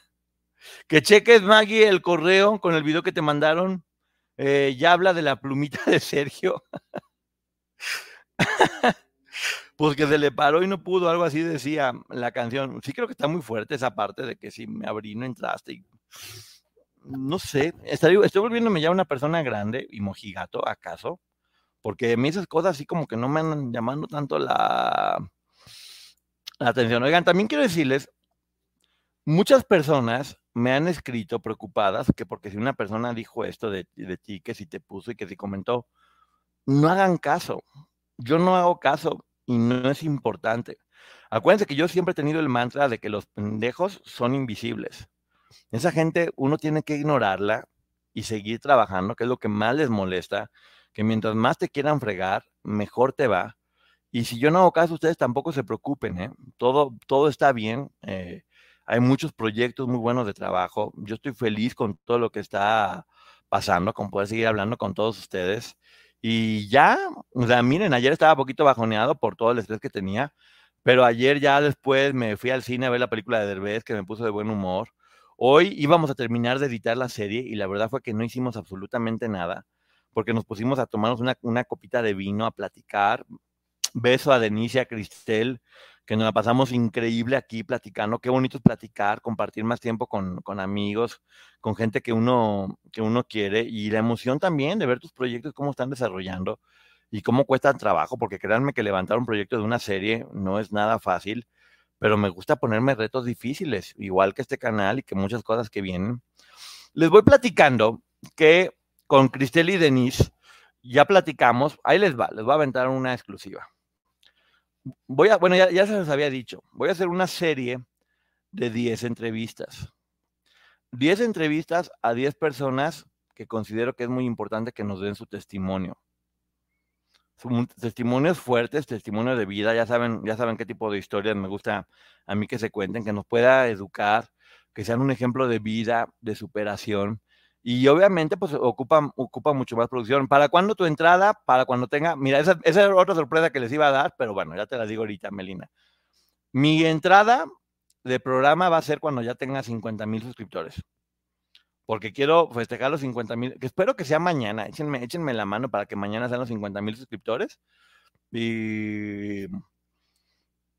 que cheques, Maggie, el correo con el video que te mandaron. Eh, ya habla de la plumita de Sergio. Pues que se le paró y no pudo, algo así decía la canción. Sí creo que está muy fuerte esa parte de que si me abrí no entraste. Y... No sé, estoy, estoy volviéndome ya una persona grande y mojigato, ¿acaso? Porque a mí esas cosas así como que no me andan llamando tanto la, la atención. Oigan, también quiero decirles, muchas personas me han escrito preocupadas que porque si una persona dijo esto de, de ti, que si te puso y que si comentó, no hagan caso. Yo no hago caso y no es importante. Acuérdense que yo siempre he tenido el mantra de que los pendejos son invisibles. Esa gente uno tiene que ignorarla y seguir trabajando, que es lo que más les molesta, que mientras más te quieran fregar, mejor te va. Y si yo no hago caso, ustedes tampoco se preocupen, ¿eh? todo, todo está bien. Eh, hay muchos proyectos muy buenos de trabajo. Yo estoy feliz con todo lo que está pasando, con poder seguir hablando con todos ustedes. Y ya, o sea, miren, ayer estaba poquito bajoneado por todo el estrés que tenía, pero ayer ya después me fui al cine a ver la película de Derbez, que me puso de buen humor. Hoy íbamos a terminar de editar la serie y la verdad fue que no hicimos absolutamente nada, porque nos pusimos a tomarnos una, una copita de vino, a platicar. Beso a Denise, a Cristel, que nos la pasamos increíble aquí platicando. Qué bonito es platicar, compartir más tiempo con, con, amigos, con gente que uno, que uno quiere y la emoción también de ver tus proyectos, cómo están desarrollando y cómo cuesta trabajo, porque créanme que levantar un proyecto de una serie no es nada fácil, pero me gusta ponerme retos difíciles, igual que este canal y que muchas cosas que vienen. Les voy platicando que con Cristel y Denise ya platicamos, ahí les va, les voy a aventar una exclusiva voy a, bueno, ya, ya, se les había dicho, voy a hacer una serie de 10 entrevistas. 10 entrevistas a 10 personas que considero que es muy importante que nos den su testimonio. testimonios fuertes, testimonios de vida, ya saben, ya saben qué tipo de historias me gusta a mí que se cuenten, que nos pueda educar, que sean un ejemplo de vida, de superación y obviamente, pues ocupa, ocupa mucho más producción. ¿Para cuándo tu entrada? Para cuando tenga. Mira, esa, esa es otra sorpresa que les iba a dar, pero bueno, ya te la digo ahorita, Melina. Mi entrada de programa va a ser cuando ya tenga 50 mil suscriptores. Porque quiero festejar los 50 mil, que espero que sea mañana. Échenme, échenme la mano para que mañana sean los 50 mil suscriptores. Y,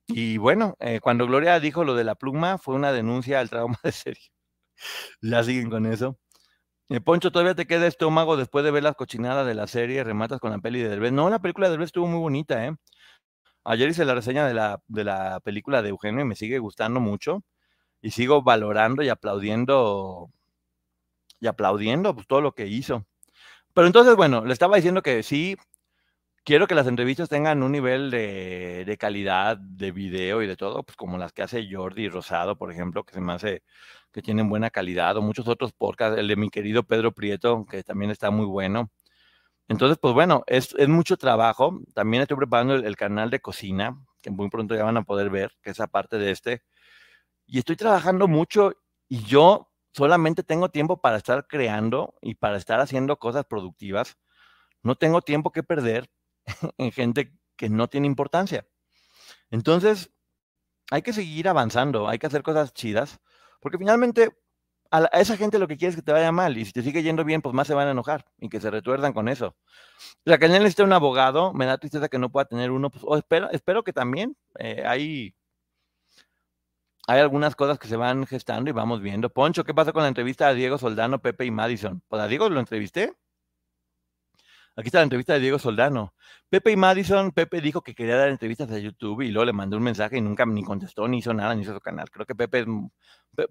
y bueno, eh, cuando Gloria dijo lo de la pluma, fue una denuncia al trauma de serie. Ya siguen con eso. Eh, Poncho, ¿todavía te queda estómago después de ver las cochinadas de la serie? Rematas con la peli de Derbez. No, la película de Derbez estuvo muy bonita, ¿eh? Ayer hice la reseña de la, de la película de Eugenio y me sigue gustando mucho. Y sigo valorando y aplaudiendo y aplaudiendo pues, todo lo que hizo. Pero entonces, bueno, le estaba diciendo que sí, quiero que las entrevistas tengan un nivel de, de, calidad de video y de todo, pues como las que hace Jordi Rosado, por ejemplo, que se me hace que tienen buena calidad, o muchos otros podcasts, el de mi querido Pedro Prieto, que también está muy bueno. Entonces, pues bueno, es, es mucho trabajo. También estoy preparando el, el, canal de cocina, que muy pronto ya van a poder ver, que es aparte de este. Y estoy trabajando mucho y yo solamente tengo tiempo para estar creando y para estar haciendo cosas productivas. No tengo tiempo que perder en gente que no tiene importancia. Entonces, hay que seguir avanzando, hay que hacer cosas chidas porque finalmente a, esa gente lo que quiere es que te vaya mal y si te sigue yendo bien, pues más se van a enojar y que se retuerdan con eso. O sea, que él necesita un abogado, me da tristeza que no pueda tener uno, pues espero, espero que también eh, hay, hay algunas cosas que se van gestando y vamos viendo. Poncho, ¿qué pasa con la entrevista a Diego Soldano, Pepe y Madison? Pues a Diego lo entrevisté. Aquí está la entrevista de Diego Soldano. Pepe y Madison, Pepe dijo que quería dar entrevistas a YouTube y luego le mandé un mensaje y nunca ni contestó, ni hizo nada, ni hizo su canal. Creo que Pepe,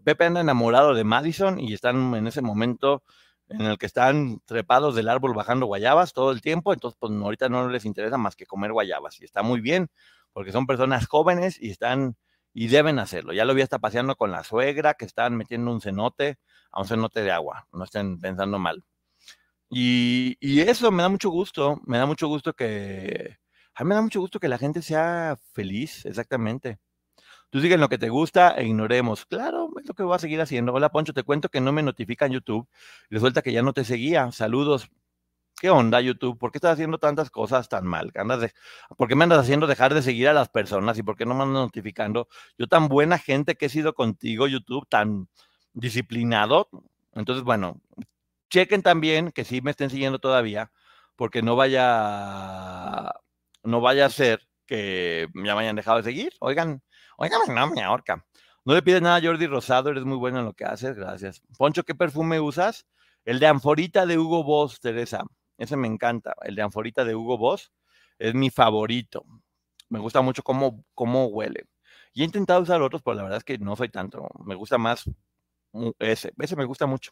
Pepe anda enamorado de Madison y están en ese momento en el que están trepados del árbol bajando guayabas todo el tiempo, entonces pues ahorita no les interesa más que comer guayabas y está muy bien porque son personas jóvenes y están y deben hacerlo. Ya lo vi hasta paseando con la suegra que están metiendo un cenote a un cenote de agua, no estén pensando mal. Y, eso me da mucho gusto, me da mucho gusto que, a mí me da mucho gusto que la gente sea feliz, exactamente. Tú sigue lo que te gusta e ignoremos. Claro, es lo que voy a seguir haciendo. Hola, Poncho, te cuento que no me notifica en YouTube. Resulta que ya no te seguía. Saludos. ¿Qué onda, YouTube? ¿Por qué estás haciendo tantas cosas tan mal? ¿Por qué me andas haciendo dejar de seguir a las personas y por qué no me andas notificando? Yo tan buena gente que he sido contigo, YouTube, tan disciplinado. Entonces, bueno, chequen también que sí me estén siguiendo todavía, porque no vaya, no vaya a ser que ya me hayan dejado de seguir. Oigan, oigan, no me ahorca. No le pides nada a Jordi Rosado, eres muy bueno en lo que haces, gracias. Poncho, ¿qué perfume usas? El de Anforita de Hugo Boss, Teresa. Ese me encanta. El de Anforita de Hugo Boss es mi favorito. Me gusta mucho cómo, cómo huele. Y he intentado usar otros, pero la verdad es que no soy tanto. Me gusta más ese, ese me gusta mucho.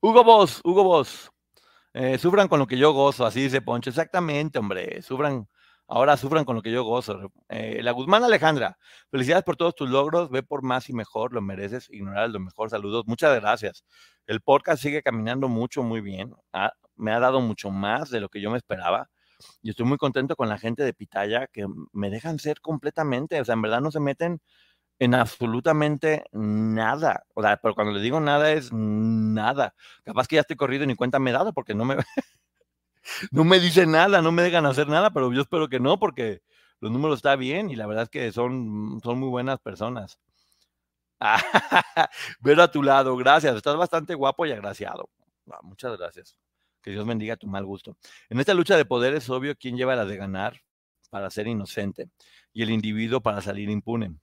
Hugo Boss, Hugo Boss. Eh, sufran con lo que yo gozo, así dice Poncho. Exactamente, hombre. Sufran, ahora sufran con lo que yo gozo. Eh, la Guzmán Alejandra, felicidades por todos tus logros. Ve por más y mejor, lo mereces. Ignorar lo mejor. Saludos. Muchas gracias. El podcast sigue caminando mucho, muy bien. me ha dado mucho más de lo que yo me esperaba. Y estoy muy contento con la gente de Pitaya que me dejan ser completamente. O sea, en verdad no se meten en absolutamente nada. O sea, pero cuando le digo nada es nada. Capaz que ya estoy corrido y ni cuenta me he dado porque no me, no me dice nada, no me dejan hacer nada, pero yo espero que no porque los números están bien y la verdad es que son, son muy buenas personas. Ver a tu lado, gracias. Estás bastante guapo y agraciado. Muchas gracias. Que Dios bendiga tu mal gusto. En esta lucha de poder es obvio quién lleva la de ganar para ser inocente y el individuo para salir impune.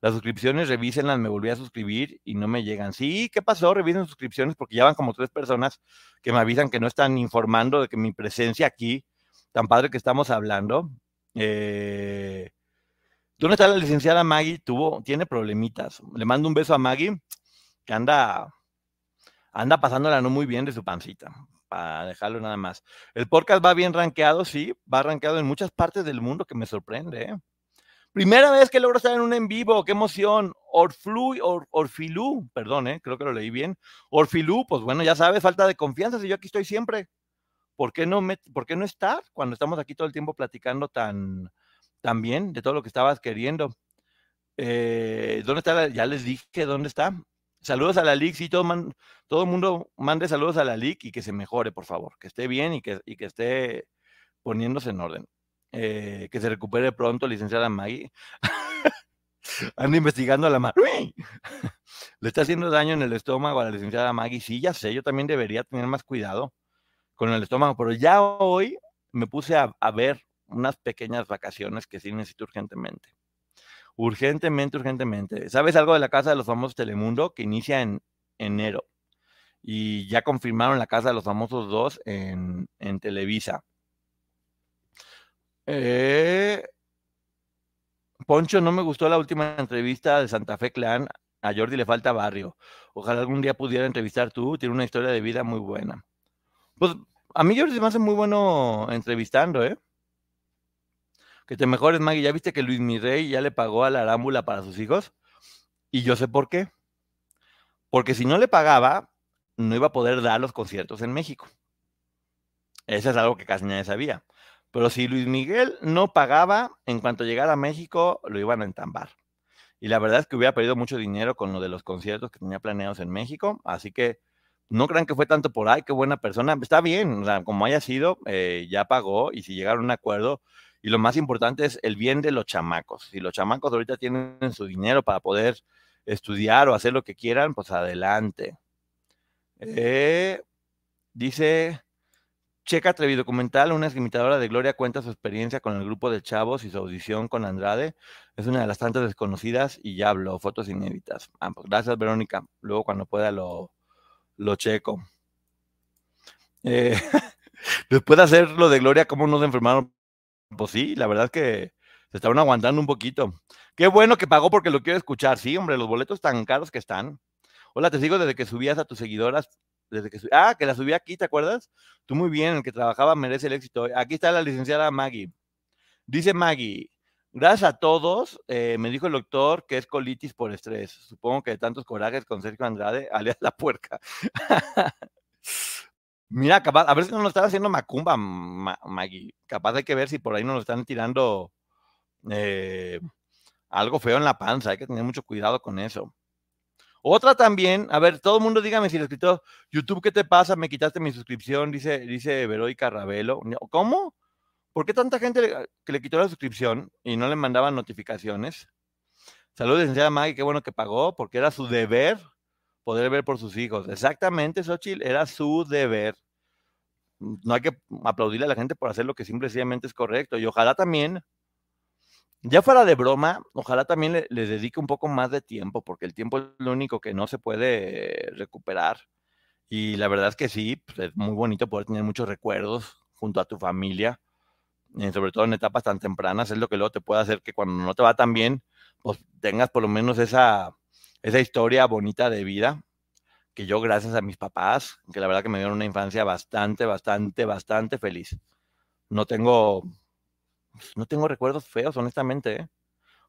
Las suscripciones, revísenlas, me volví a suscribir y no me llegan. Sí, ¿qué pasó? Revisen suscripciones porque ya van como tres personas que me avisan que no están informando de que mi presencia aquí, tan padre que estamos hablando. Eh, ¿Dónde está la licenciada Maggie? Tuvo, tiene problemitas. Le mando un beso a Maggie, que anda, anda pasándola no muy bien de su pancita, para dejarlo nada más. El podcast va bien rankeado, sí, va rankeado en muchas partes del mundo que me sorprende, ¿eh? Primera vez que logro estar en un en vivo, qué emoción. Orflu, or, Orfilú, perdón, eh, creo que lo leí bien. Orfilú, pues bueno, ya sabes, falta de confianza, si yo aquí estoy siempre. ¿Por qué no, me, ¿por qué no estar cuando estamos aquí todo el tiempo platicando tan, tan bien de todo lo que estabas queriendo? Eh, ¿Dónde está? ya les dije dónde está. Saludos a la LIC, sí, todo, todo el mundo mande saludos a la LIC y que se mejore, por favor, que esté bien y que, y que esté poniéndose en orden. Eh, que se recupere pronto, licenciada Maggie. Anda investigando a la Maggie. Le está haciendo daño en el estómago a la licenciada Maggie. Sí, ya sé, yo también debería tener más cuidado con el estómago, pero ya hoy me puse a, ver unas pequeñas vacaciones que sí necesito urgentemente. Urgentemente, urgentemente. ¿Sabes algo de la Casa de los Famosos Telemundo que inicia en enero? Y ya confirmaron la Casa de los Famosos 2 en, en Televisa. Eh, Poncho, no me gustó la última entrevista de Santa Fe Clan. A Jordi le falta barrio. Ojalá algún día pudiera entrevistar tú. Tiene una historia de vida muy buena. Pues a mí Jordi me hace muy bueno entrevistando, ¿eh? Que te mejores, Maggie. ¿Ya viste que Luis Mirrey ya le pagó a la arámbula para sus hijos? Y yo sé por qué. Porque si no le pagaba, no iba a poder dar los conciertos en México. Eso es algo que casi nadie sabía. Pero si Luis Miguel no pagaba, en cuanto llegara a México, lo iban a entambar. Y la verdad es que hubiera perdido mucho dinero con lo de los conciertos que tenía planeados en México. Así que no crean que fue tanto por ahí, qué buena persona. Está bien, o sea, como haya sido, eh, ya pagó y si llegaron a un acuerdo. Y lo más importante es el bien de los chamacos. Si los chamacos ahorita tienen su dinero para poder estudiar o hacer lo que quieran, pues adelante. Eh, dice Checa Trevi Documental, una imitadora de Gloria, cuenta su experiencia con el grupo de chavos y su audición con Andrade. Es una de las tantas desconocidas y ya habló, fotos inéditas. Ah, pues, gracias, Verónica. Luego, cuando pueda, lo, lo checo. Eh, después de hacer lo de Gloria, ¿cómo nos enfermaron? Pues sí, la verdad es que se estaban aguantando un poquito. Qué bueno que pagó porque lo quiero escuchar. Sí, hombre, los boletos tan caros que están. Hola, te sigo desde que subías a tus seguidoras desde que ah, que la subí aquí, ¿te acuerdas? Tú muy bien, el que trabajaba merece el éxito. Aquí está la licenciada Maggie. Dice Maggie, gracias a todos, eh, me dijo el doctor que es colitis por estrés. Supongo que de tantos corajes con Sergio Andrade, alias la puerca. Mira, capaz, a ver si no nos están haciendo macumba, Maggie. Capaz hay que ver si por ahí nos están tirando eh, algo feo en la panza. Hay que tener mucho cuidado con eso. Otra también, a ver, todo el mundo dígame si le escrito, YouTube, ¿qué te pasa? Me quitaste mi suscripción, dice, dice Verónica Ravelo. ¿Cómo? ¿Por qué tanta gente que le quitó la suscripción y no le mandaban notificaciones? Saludos, licenciada Maggie, qué bueno que pagó, porque era su deber poder ver por sus hijos. Exactamente, Xochitl, era su deber. No hay que aplaudirle a la gente por hacer lo que simplemente es correcto. Y ojalá también, ya fuera de broma, ojalá también le, dedique un poco más de tiempo, porque el tiempo es lo único que no se puede recuperar. Y la verdad es que sí, pues, es muy bonito poder tener muchos recuerdos junto a tu familia, eh, sobre todo en etapas tan tempranas, es lo que luego te puede hacer que cuando no te va tan bien, pues tengas por lo menos esa, esa historia bonita de vida que yo gracias a mis papás, que la verdad que me dieron una infancia bastante, bastante, bastante feliz. No tengo, no tengo recuerdos feos, honestamente. ¿eh?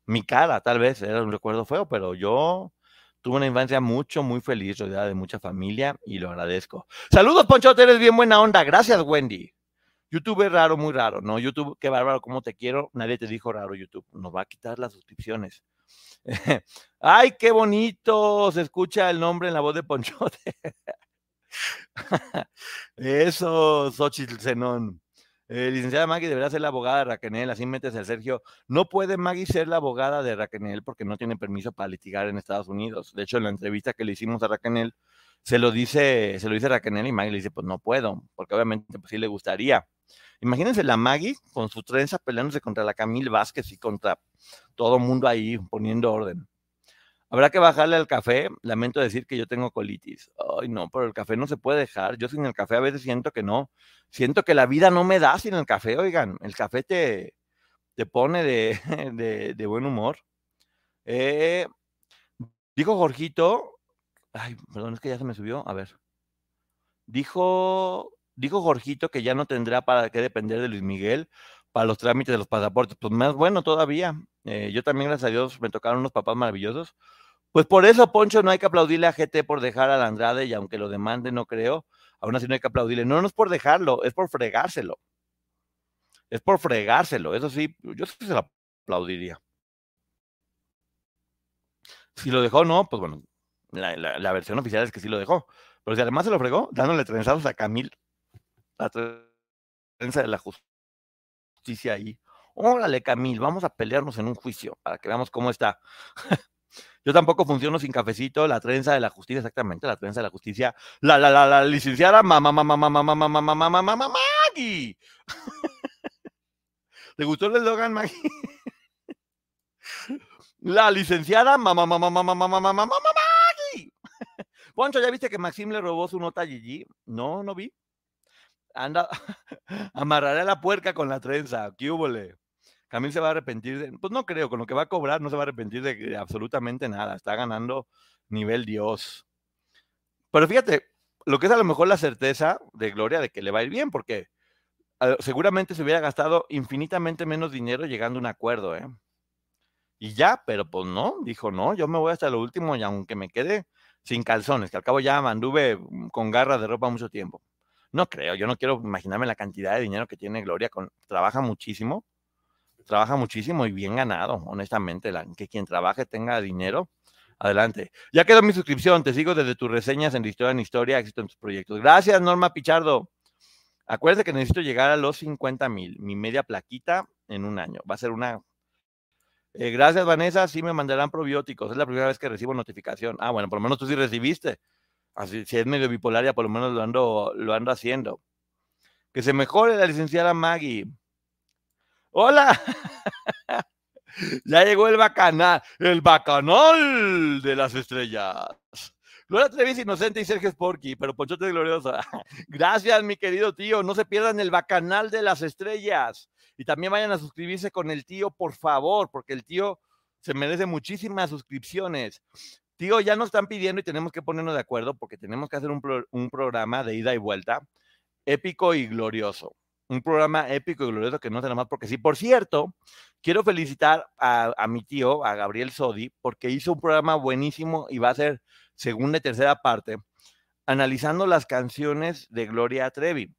Mi cara tal vez era un recuerdo feo, pero yo tuve una infancia mucho, muy feliz, rodeada de mucha familia y lo agradezco. Saludos, Ponchote, eres bien buena onda. Gracias, Wendy. YouTube es raro, muy raro, ¿no? YouTube, qué bárbaro, cómo te quiero. Nadie te dijo raro, YouTube. Nos va a quitar las suscripciones. ¡Ay, qué bonito! Se escucha el nombre en la voz de Ponchote. Eso, Xochitl Zenón. Eh, licenciada Maggie deberá ser la abogada de Raquel, así metes el Sergio. No puede Maggie ser la abogada de Raquel porque no tiene permiso para litigar en Estados Unidos. De hecho, en la entrevista que le hicimos a Raquel, se lo dice, se lo dice Raquel y Maggie le dice, pues no puedo, porque obviamente pues sí le gustaría. Imagínense la Maggie con su trenza peleándose contra la Camille Vázquez y contra todo mundo ahí poniendo orden. Habrá que bajarle al café. Lamento decir que yo tengo colitis. Ay, no, pero el café no se puede dejar. Yo sin el café a veces siento que no. Siento que la vida no me da sin el café. Oigan, el café te, te pone de, de, buen humor. Eh, dijo Jorgito. Ay, perdón, es que ya se me subió. A ver. Dijo Dijo Jorgito que ya no tendrá para qué depender de Luis Miguel para los trámites de los pasaportes. Pues más bueno todavía. Eh, yo también, gracias a Dios, me tocaron unos papás maravillosos. Pues por eso, Poncho, no hay que aplaudirle a GT por dejar a la Andrade y aunque lo demande, no creo, aún así no hay que aplaudirle. No, no es por dejarlo, es por fregárselo. Es por fregárselo. Eso sí, yo sí se lo aplaudiría. Si lo dejó, no, pues bueno, la, la, versión oficial es que sí lo dejó. Pero si además se lo fregó, dándole trenzados a Camil la trenza de la justicia ahí. Órale, Camil, vamos a pelearnos en un juicio para que veamos cómo está. Yo tampoco funciono sin cafecito, la trenza de la justicia, exactamente, la trenza de la justicia, la, la, la, la licenciada mamá, mamá, mamá, mamá, mamá, mamá, mamá, Maggie. ¿Te gustó el eslogan, Maggie? La licenciada mamá, mamá, mamá, mamá, mamá, mamá, Maggie. Poncho, ¿ya viste que Maxim le robó su nota a Gigi? No, no vi. Anda, amarraré a la puerca con la trenza, qué húbole. Camil se va a arrepentir de, pues no creo, con lo que va a cobrar no se va a arrepentir de, absolutamente nada, está ganando nivel Dios. Pero fíjate, lo que es a lo mejor la certeza de Gloria de que le va a ir bien, porque ah, seguramente se hubiera gastado infinitamente menos dinero llegando a un acuerdo, ¿eh? Y ya, pero pues no, dijo, no, yo me voy hasta lo último y aunque me quede sin calzones, que al cabo ya anduve con garras de ropa mucho tiempo. No creo, yo no quiero imaginarme la cantidad de dinero que tiene Gloria. Con, trabaja muchísimo, trabaja muchísimo y bien ganado, honestamente. que quien trabaje tenga dinero, adelante. Ya quedó mi suscripción, te sigo desde tus reseñas en Historia en Historia, éxito en tus proyectos. Gracias, Norma Pichardo. Acuérdate que necesito llegar a los 50 mil, mi media plaquita en un año. Va a ser una eh, gracias, Vanessa. Sí me mandarán probióticos. Es la primera vez que recibo notificación. Ah, bueno, por lo menos tú sí recibiste. Así, si es medio bipolar, ya por lo menos lo ando, lo ando haciendo. Que se mejore la licenciada Maggie. ¡Hola! ya llegó el bacanal, el bacanal de las estrellas. Gloria Trevis Inocente y Sergio Sporky, pero Ponchote Gloriosa. Gracias, mi querido tío. No se pierdan el bacanal de las estrellas. Y también vayan a suscribirse con el tío, por favor, porque el tío se merece muchísimas suscripciones. Tío, ya nos están pidiendo y tenemos que ponernos de acuerdo porque tenemos que hacer un, programa de ida y vuelta épico y glorioso. Un programa épico y glorioso que no sea más porque sí. Por cierto, quiero felicitar a, mi tío, a Gabriel Sodi, porque hizo un programa buenísimo y va a ser segunda y tercera parte analizando las canciones de Gloria Trevi.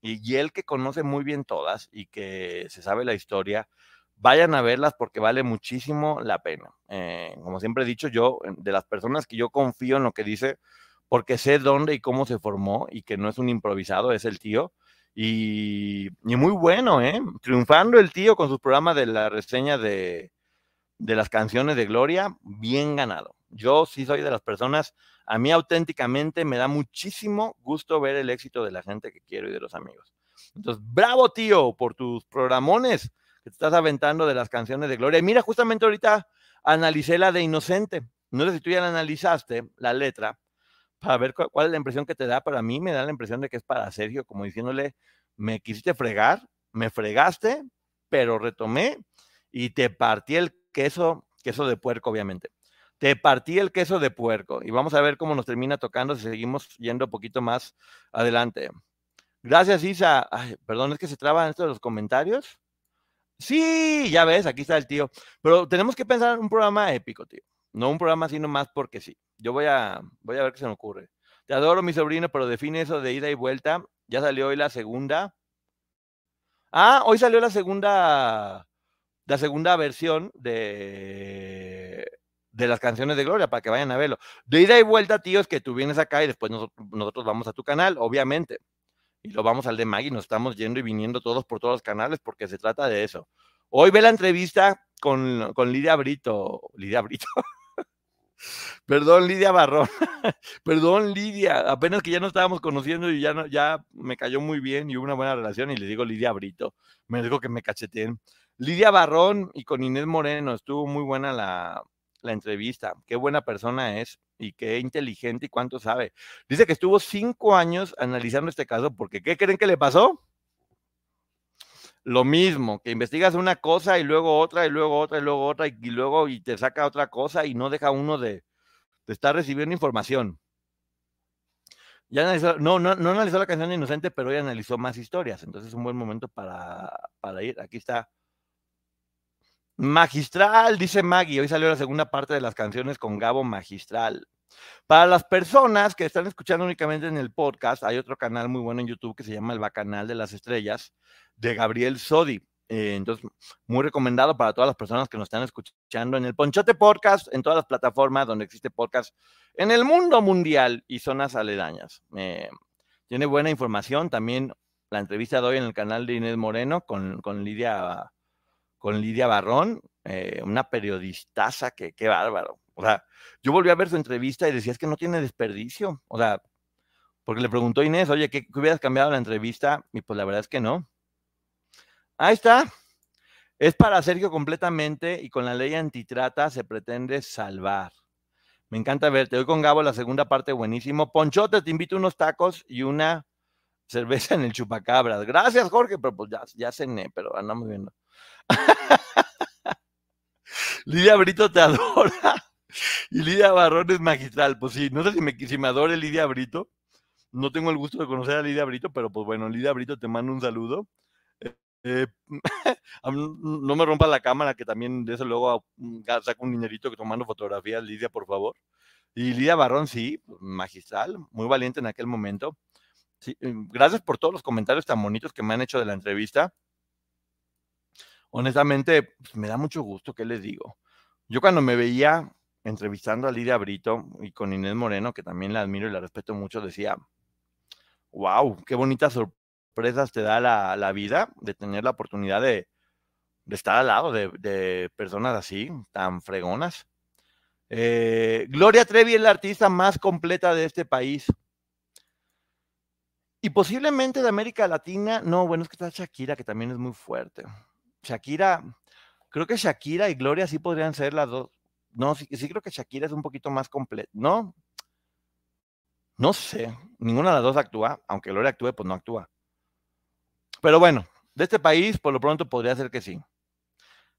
Y, él que conoce muy bien todas y que se sabe la historia, vayan a verlas porque vale muchísimo la pena. Eh, como siempre he dicho, yo, de las personas que yo confío en lo que dice, porque sé dónde y cómo se formó y que no es un improvisado, es el tío. Y, muy bueno, ¿eh? Triunfando el tío con su programa de la reseña de, de las canciones de Gloria, bien ganado. Yo sí soy de las personas a mí auténticamente me da muchísimo gusto ver el éxito de la gente que quiero y de los amigos. Entonces, bravo tío por tus programones que te estás aventando de las canciones de Gloria. Y mira, justamente ahorita analicé la de Inocente. No sé si tú ya la analizaste, la letra, para ver cuál, es la impresión que te da. Para mí me da la impresión de que es para Sergio, como diciéndole, me quisiste fregar, me fregaste, pero retomé y te partí el queso, queso de puerco, obviamente. Te partí el queso de puerco y vamos a ver cómo nos termina tocando si seguimos yendo un poquito más adelante. Gracias, Isa. perdón, es que se traban estos los comentarios. Sí, ya ves, aquí está el tío. Pero tenemos que pensar en un programa épico, tío. No un programa así nomás porque sí. Yo voy a, voy a ver qué se me ocurre. Te adoro, mi sobrino, pero define eso de ida y vuelta. Ya salió hoy la segunda. Ah, hoy salió la segunda, la segunda versión de de las canciones de Gloria para que vayan a verlo. De ida y vuelta, tío, es que tú vienes acá y después nosotros, vamos a tu canal, obviamente. Y lo vamos al de Maggie, nos estamos yendo y viniendo todos por todos los canales porque se trata de eso. Hoy ve la entrevista con, con Lidia Brito. Lidia Brito. Perdón, Lidia Barrón. Perdón, Lidia. Apenas que ya nos estábamos conociendo y ya, no, ya me cayó muy bien y hubo una buena relación y le digo Lidia Brito. Me dijo que me cacheteen. Lidia Barrón y con Inés Moreno. Estuvo muy buena la, la entrevista. Qué buena persona es y qué inteligente y cuánto sabe. Dice que estuvo cinco años analizando este caso porque ¿qué creen que le pasó? Lo mismo, que investigas una cosa y luego otra y luego otra y luego otra y, luego y te saca otra cosa y no deja uno de, estar recibiendo información. Ya no, no, no analizó la canción Inocente, pero ya analizó más historias. Entonces es un buen momento para, para ir. Aquí está Magistral, dice Maggie. Hoy salió la segunda parte de las canciones con Gabo Magistral. Para las personas que están escuchando únicamente en el podcast, hay otro canal muy bueno en YouTube que se llama El Bacanal de las Estrellas, de Gabriel Sodi. Eh, entonces, muy recomendado para todas las personas que nos están escuchando en el Ponchote Podcast, en todas las plataformas donde existe podcast en el mundo mundial y zonas aledañas. Eh, tiene buena información. También la entrevista de hoy en el canal de Inés Moreno con, con Lidia con Lidia Barrón, eh, una periodistaza que qué bárbaro. O sea, yo volví a ver su entrevista y decía es que no tiene desperdicio. O sea, porque le preguntó Inés, oye, ¿qué, hubieras cambiado la entrevista? Y pues la verdad es que no. Ahí está. Es para Sergio completamente y con la ley antitrata se pretende salvar. Me encanta verte. Hoy con Gabo la segunda parte buenísimo. Ponchote, te invito unos tacos y una cerveza en el chupacabras. Gracias, Jorge, pero pues ya, ya cené, pero andamos viendo. Lidia Brito te adora. Y Lidia Barrón es magistral. Pues sí, no sé si me, si me adore Lidia Brito. No tengo el gusto de conocer a Lidia Brito, pero pues bueno, Lidia Brito te mando un saludo. Eh, no me rompa la cámara, que también de eso luego mm, saco un dinerito que tomando fotografías, Lidia, por favor. Y Lidia Barrón, sí, magistral, muy valiente en aquel momento. Mm, gracias por todos los comentarios tan bonitos que me han hecho de la entrevista honestamente, pues, me da mucho gusto, ¿qué les digo? Yo cuando me veía entrevistando a Lidia Brito y con Inés Moreno, que también la admiro y la respeto mucho, decía, wow, qué bonitas sorpresas te da la, vida de tener la oportunidad de, estar al lado de, personas así, tan fregonas. Eh, Gloria Trevi es la artista más completa de este país. Y posiblemente de América Latina, no, bueno, es que está Shakira, que también es muy fuerte. Shakira, creo que Shakira y Gloria sí podrían ser las dos. No, sí, sí creo que Shakira es un poquito más completa. No, no sé, ninguna de las dos actúa, aunque Gloria actúe, pues no actúa. Pero bueno, de este país, por lo pronto podría ser que sí.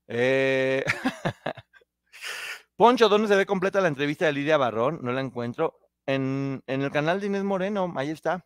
Eh, Poncho, ¿dónde se ve completa la entrevista de Lidia Barrón? No la encuentro. En, en, el canal de Inés Moreno, ahí está.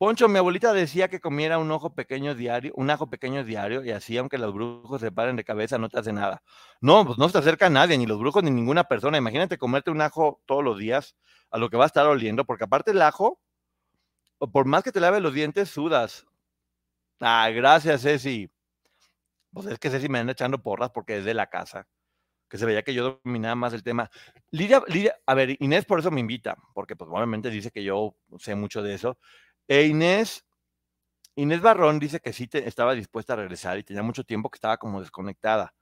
Poncho, mi abuelita decía que comiera un ojo pequeño diario, un ajo pequeño diario, y así, aunque los brujos se paren de cabeza, no te hace nada. No, pues no se acerca a nadie, ni los brujos, ni ninguna persona. Imagínate comerte un ajo todos los días, a lo que va a estar oliendo, porque aparte el ajo, por más que te lave los dientes, sudas. Ah, gracias, Ceci. Pues es que Ceci me anda echando porras porque es de la casa, que se veía que yo dominaba más el tema. Lidia, Lidia, a ver, Inés por eso me invita, porque pues obviamente dice que yo sé mucho de eso. E Inés, Inés Barrón dice que sí estaba dispuesta a regresar y tenía mucho tiempo que estaba como desconectada.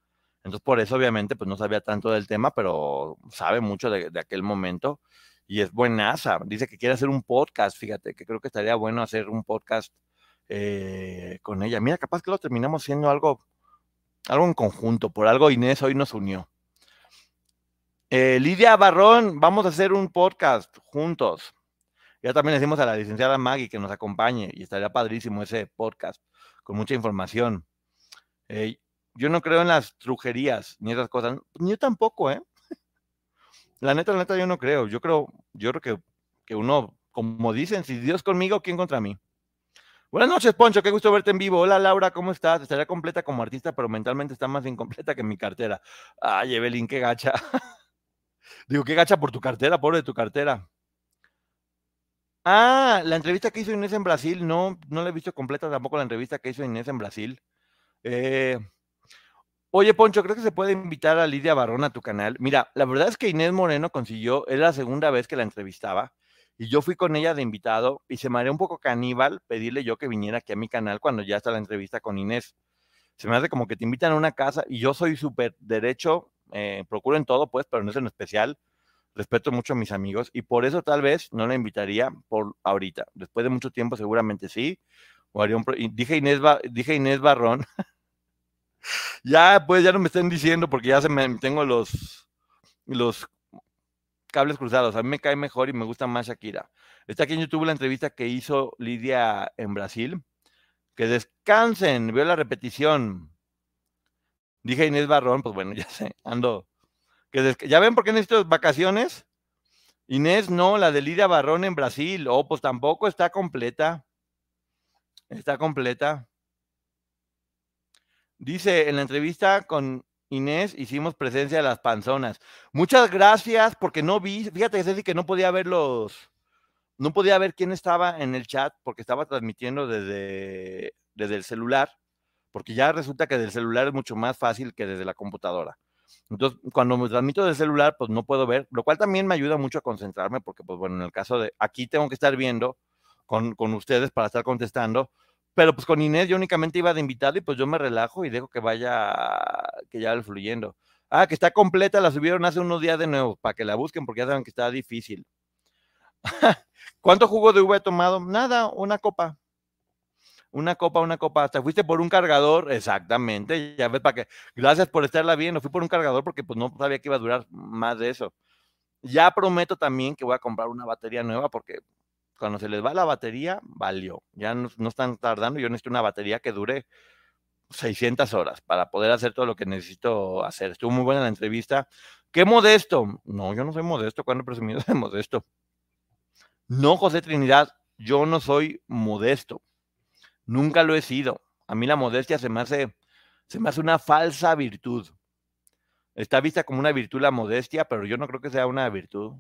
Entonces, por eso, obviamente, pues no sabía tanto del tema, pero sabe mucho de, aquel momento y es buenaza. Dice que quiere hacer un podcast, fíjate, que creo que estaría bueno hacer un podcast eh, con ella. Mira, capaz que lo terminamos siendo algo, algo en conjunto. Por algo Inés hoy nos unió. Eh, Lidia Barrón, vamos a hacer un podcast juntos. Ya también decimos a la licenciada Maggie que nos acompañe y estaría padrísimo ese podcast con mucha información. Eh, yo no creo en las trujerías ni esas cosas. Ni yo tampoco, ¿eh? La neta, la neta, yo no creo. Yo creo, yo creo que, que uno, como dicen, si Dios conmigo, ¿quién contra mí? Buenas noches, Poncho, qué gusto verte en vivo. Hola, Laura, ¿cómo estás? Estaría completa como artista, pero mentalmente está más incompleta que mi cartera. Ay, Evelyn, qué gacha. Digo, qué gacha por tu cartera, pobre de tu cartera. Ah, la entrevista que hizo Inés en Brasil, no, no la he visto completa tampoco la entrevista que hizo Inés en Brasil. Eh, oye, Poncho, ¿crees que se puede invitar a Lidia Barrón a tu canal? Mira, la verdad es que Inés Moreno consiguió, es la segunda vez que la entrevistaba, y yo fui con ella de invitado, y se me haría un poco caníbal pedirle yo que viniera aquí a mi canal cuando ya está la entrevista con Inés. Se me hace como que te invitan a una casa, y yo soy súper derecho, eh, procuro en todo, pues, pero no es en especial respeto mucho a mis amigos y por eso tal vez no la invitaría por ahorita. Después de mucho tiempo seguramente sí. O haría dije, Inés dije Inés Barrón. ya, pues ya no me estén diciendo porque ya se me tengo los, los cables cruzados. A mí me cae mejor y me gusta más Shakira. Está aquí en YouTube la entrevista que hizo Lidia en Brasil. Que descansen, veo la repetición. Dije Inés Barrón, pues bueno, ya sé, ando ¿Ya ven por qué necesito vacaciones? Inés, no, la de Lidia Barrón en Brasil. Oh, pues tampoco está completa. Está completa. Dice, en la entrevista con Inés hicimos presencia de las panzonas. Muchas gracias porque no vi, fíjate Ceci que no podía ver los, no podía ver quién estaba en el chat porque estaba transmitiendo desde, desde el celular, porque ya resulta que del celular es mucho más fácil que desde la computadora. Entonces, cuando me transmito del celular, pues no puedo ver, lo cual también me ayuda mucho a concentrarme, porque, pues bueno, en el caso de aquí tengo que estar viendo con, con ustedes para estar contestando, pero pues con Inés yo únicamente iba de invitado y pues yo me relajo y dejo que vaya, que ya vaya fluyendo. Ah, que está completa, la subieron hace unos días de nuevo, para que la busquen, porque ya saben que está difícil. ¿Cuánto jugo de uva he tomado? Nada, una copa una copa, una copa, hasta fuiste por un cargador, exactamente, ya ves para que, gracias por estarla viendo, fui por un cargador porque pues no sabía que iba a durar más de eso. Ya prometo también que voy a comprar una batería nueva porque cuando se les va la batería, valió, ya no, están tardando, yo necesito una batería que dure 600 horas para poder hacer todo lo que necesito hacer. Estuvo muy buena la entrevista. Qué modesto. No, yo no soy modesto. cuando presumido de modesto? No, José Trinidad, yo no soy modesto. Nunca lo he sido. A mí la modestia se me hace, se me hace una falsa virtud. Está vista como una virtud la modestia, pero yo no creo que sea una virtud.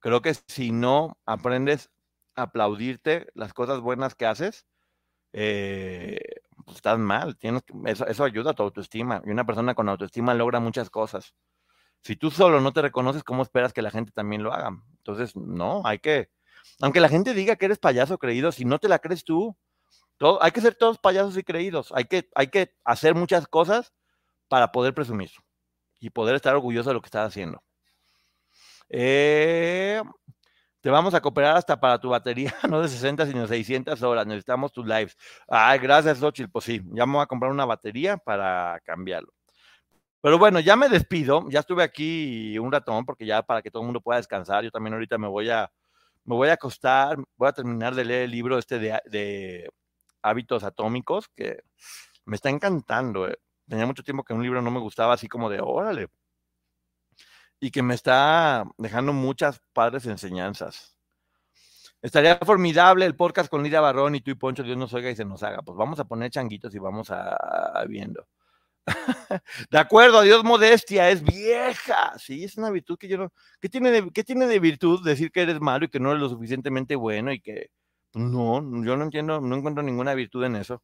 Creo que si no aprendes a aplaudirte las cosas buenas que haces, eh, pues estás mal. Tienes, eso, eso ayuda a tu autoestima. Y una persona con autoestima logra muchas cosas. Si tú solo no te reconoces, ¿cómo esperas que la gente también lo haga? Entonces, no, hay que, aunque la gente diga que eres payaso creído, si no te la crees tú, hay que ser todos payasos y creídos. Hay que, hay que hacer muchas cosas para poder presumir y poder estar orgulloso de lo que estás haciendo. Eh, Te vamos a cooperar hasta para tu batería, no de 60, sino 600 horas. Necesitamos tus lives. Ay, gracias, Xochitl. Pues sí, ya me voy a comprar una batería para cambiarlo. Pero bueno, ya me despido. Ya estuve aquí un ratón porque ya para que todo el mundo pueda descansar. Yo también ahorita me voy a, me voy a acostar. Voy a terminar de leer el libro este de, de hábitos atómicos que me está encantando. Eh. Tenía mucho tiempo que un libro no me gustaba así como de, órale. Y que me está dejando muchas padres enseñanzas. Estaría formidable el podcast con Lidia Barrón y tú y Poncho, Dios nos oiga y se nos haga. Pues vamos a poner changuitos y vamos a viendo. de acuerdo, Dios modestia, es vieja. Sí, es una virtud que yo no. ¿Qué tiene de, qué tiene de virtud decir que eres malo y que no eres lo suficientemente bueno y que. No, yo no entiendo, no encuentro ninguna virtud en eso.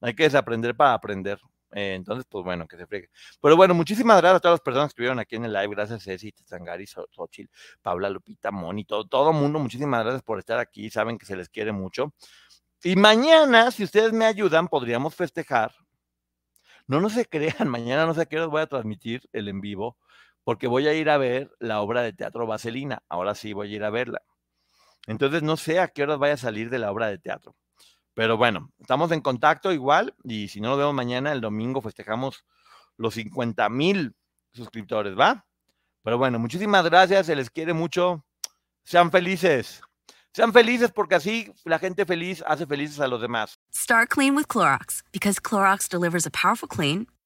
Hay que desaprender para aprender. Eh, entonces, pues bueno, que se friegue. Pero bueno, muchísimas gracias a todas las personas que estuvieron aquí en el live. Gracias, Ceci, Tangari, Xochitl, Paula, Lupita, Moni, todo, todo mundo. Muchísimas gracias por estar aquí. Saben que se les quiere mucho. Y mañana, si ustedes me ayudan, podríamos festejar no, no se crean, mañana no sé qué hora voy a transmitir el en vivo, porque voy a ir a ver la obra de teatro Vaselina. Ahora sí voy a ir a verla. Entonces no sé a qué horas vaya a salir de la obra de teatro. Pero bueno, estamos en contacto igual y si no lo vemos mañana, el domingo festejamos los 50 mil suscriptores, ¿va? Pero bueno, muchísimas gracias, se les quiere mucho. Sean felices. Sean felices porque así la gente feliz hace felices a los demás. Start clean with Clorox because Clorox delivers a powerful clean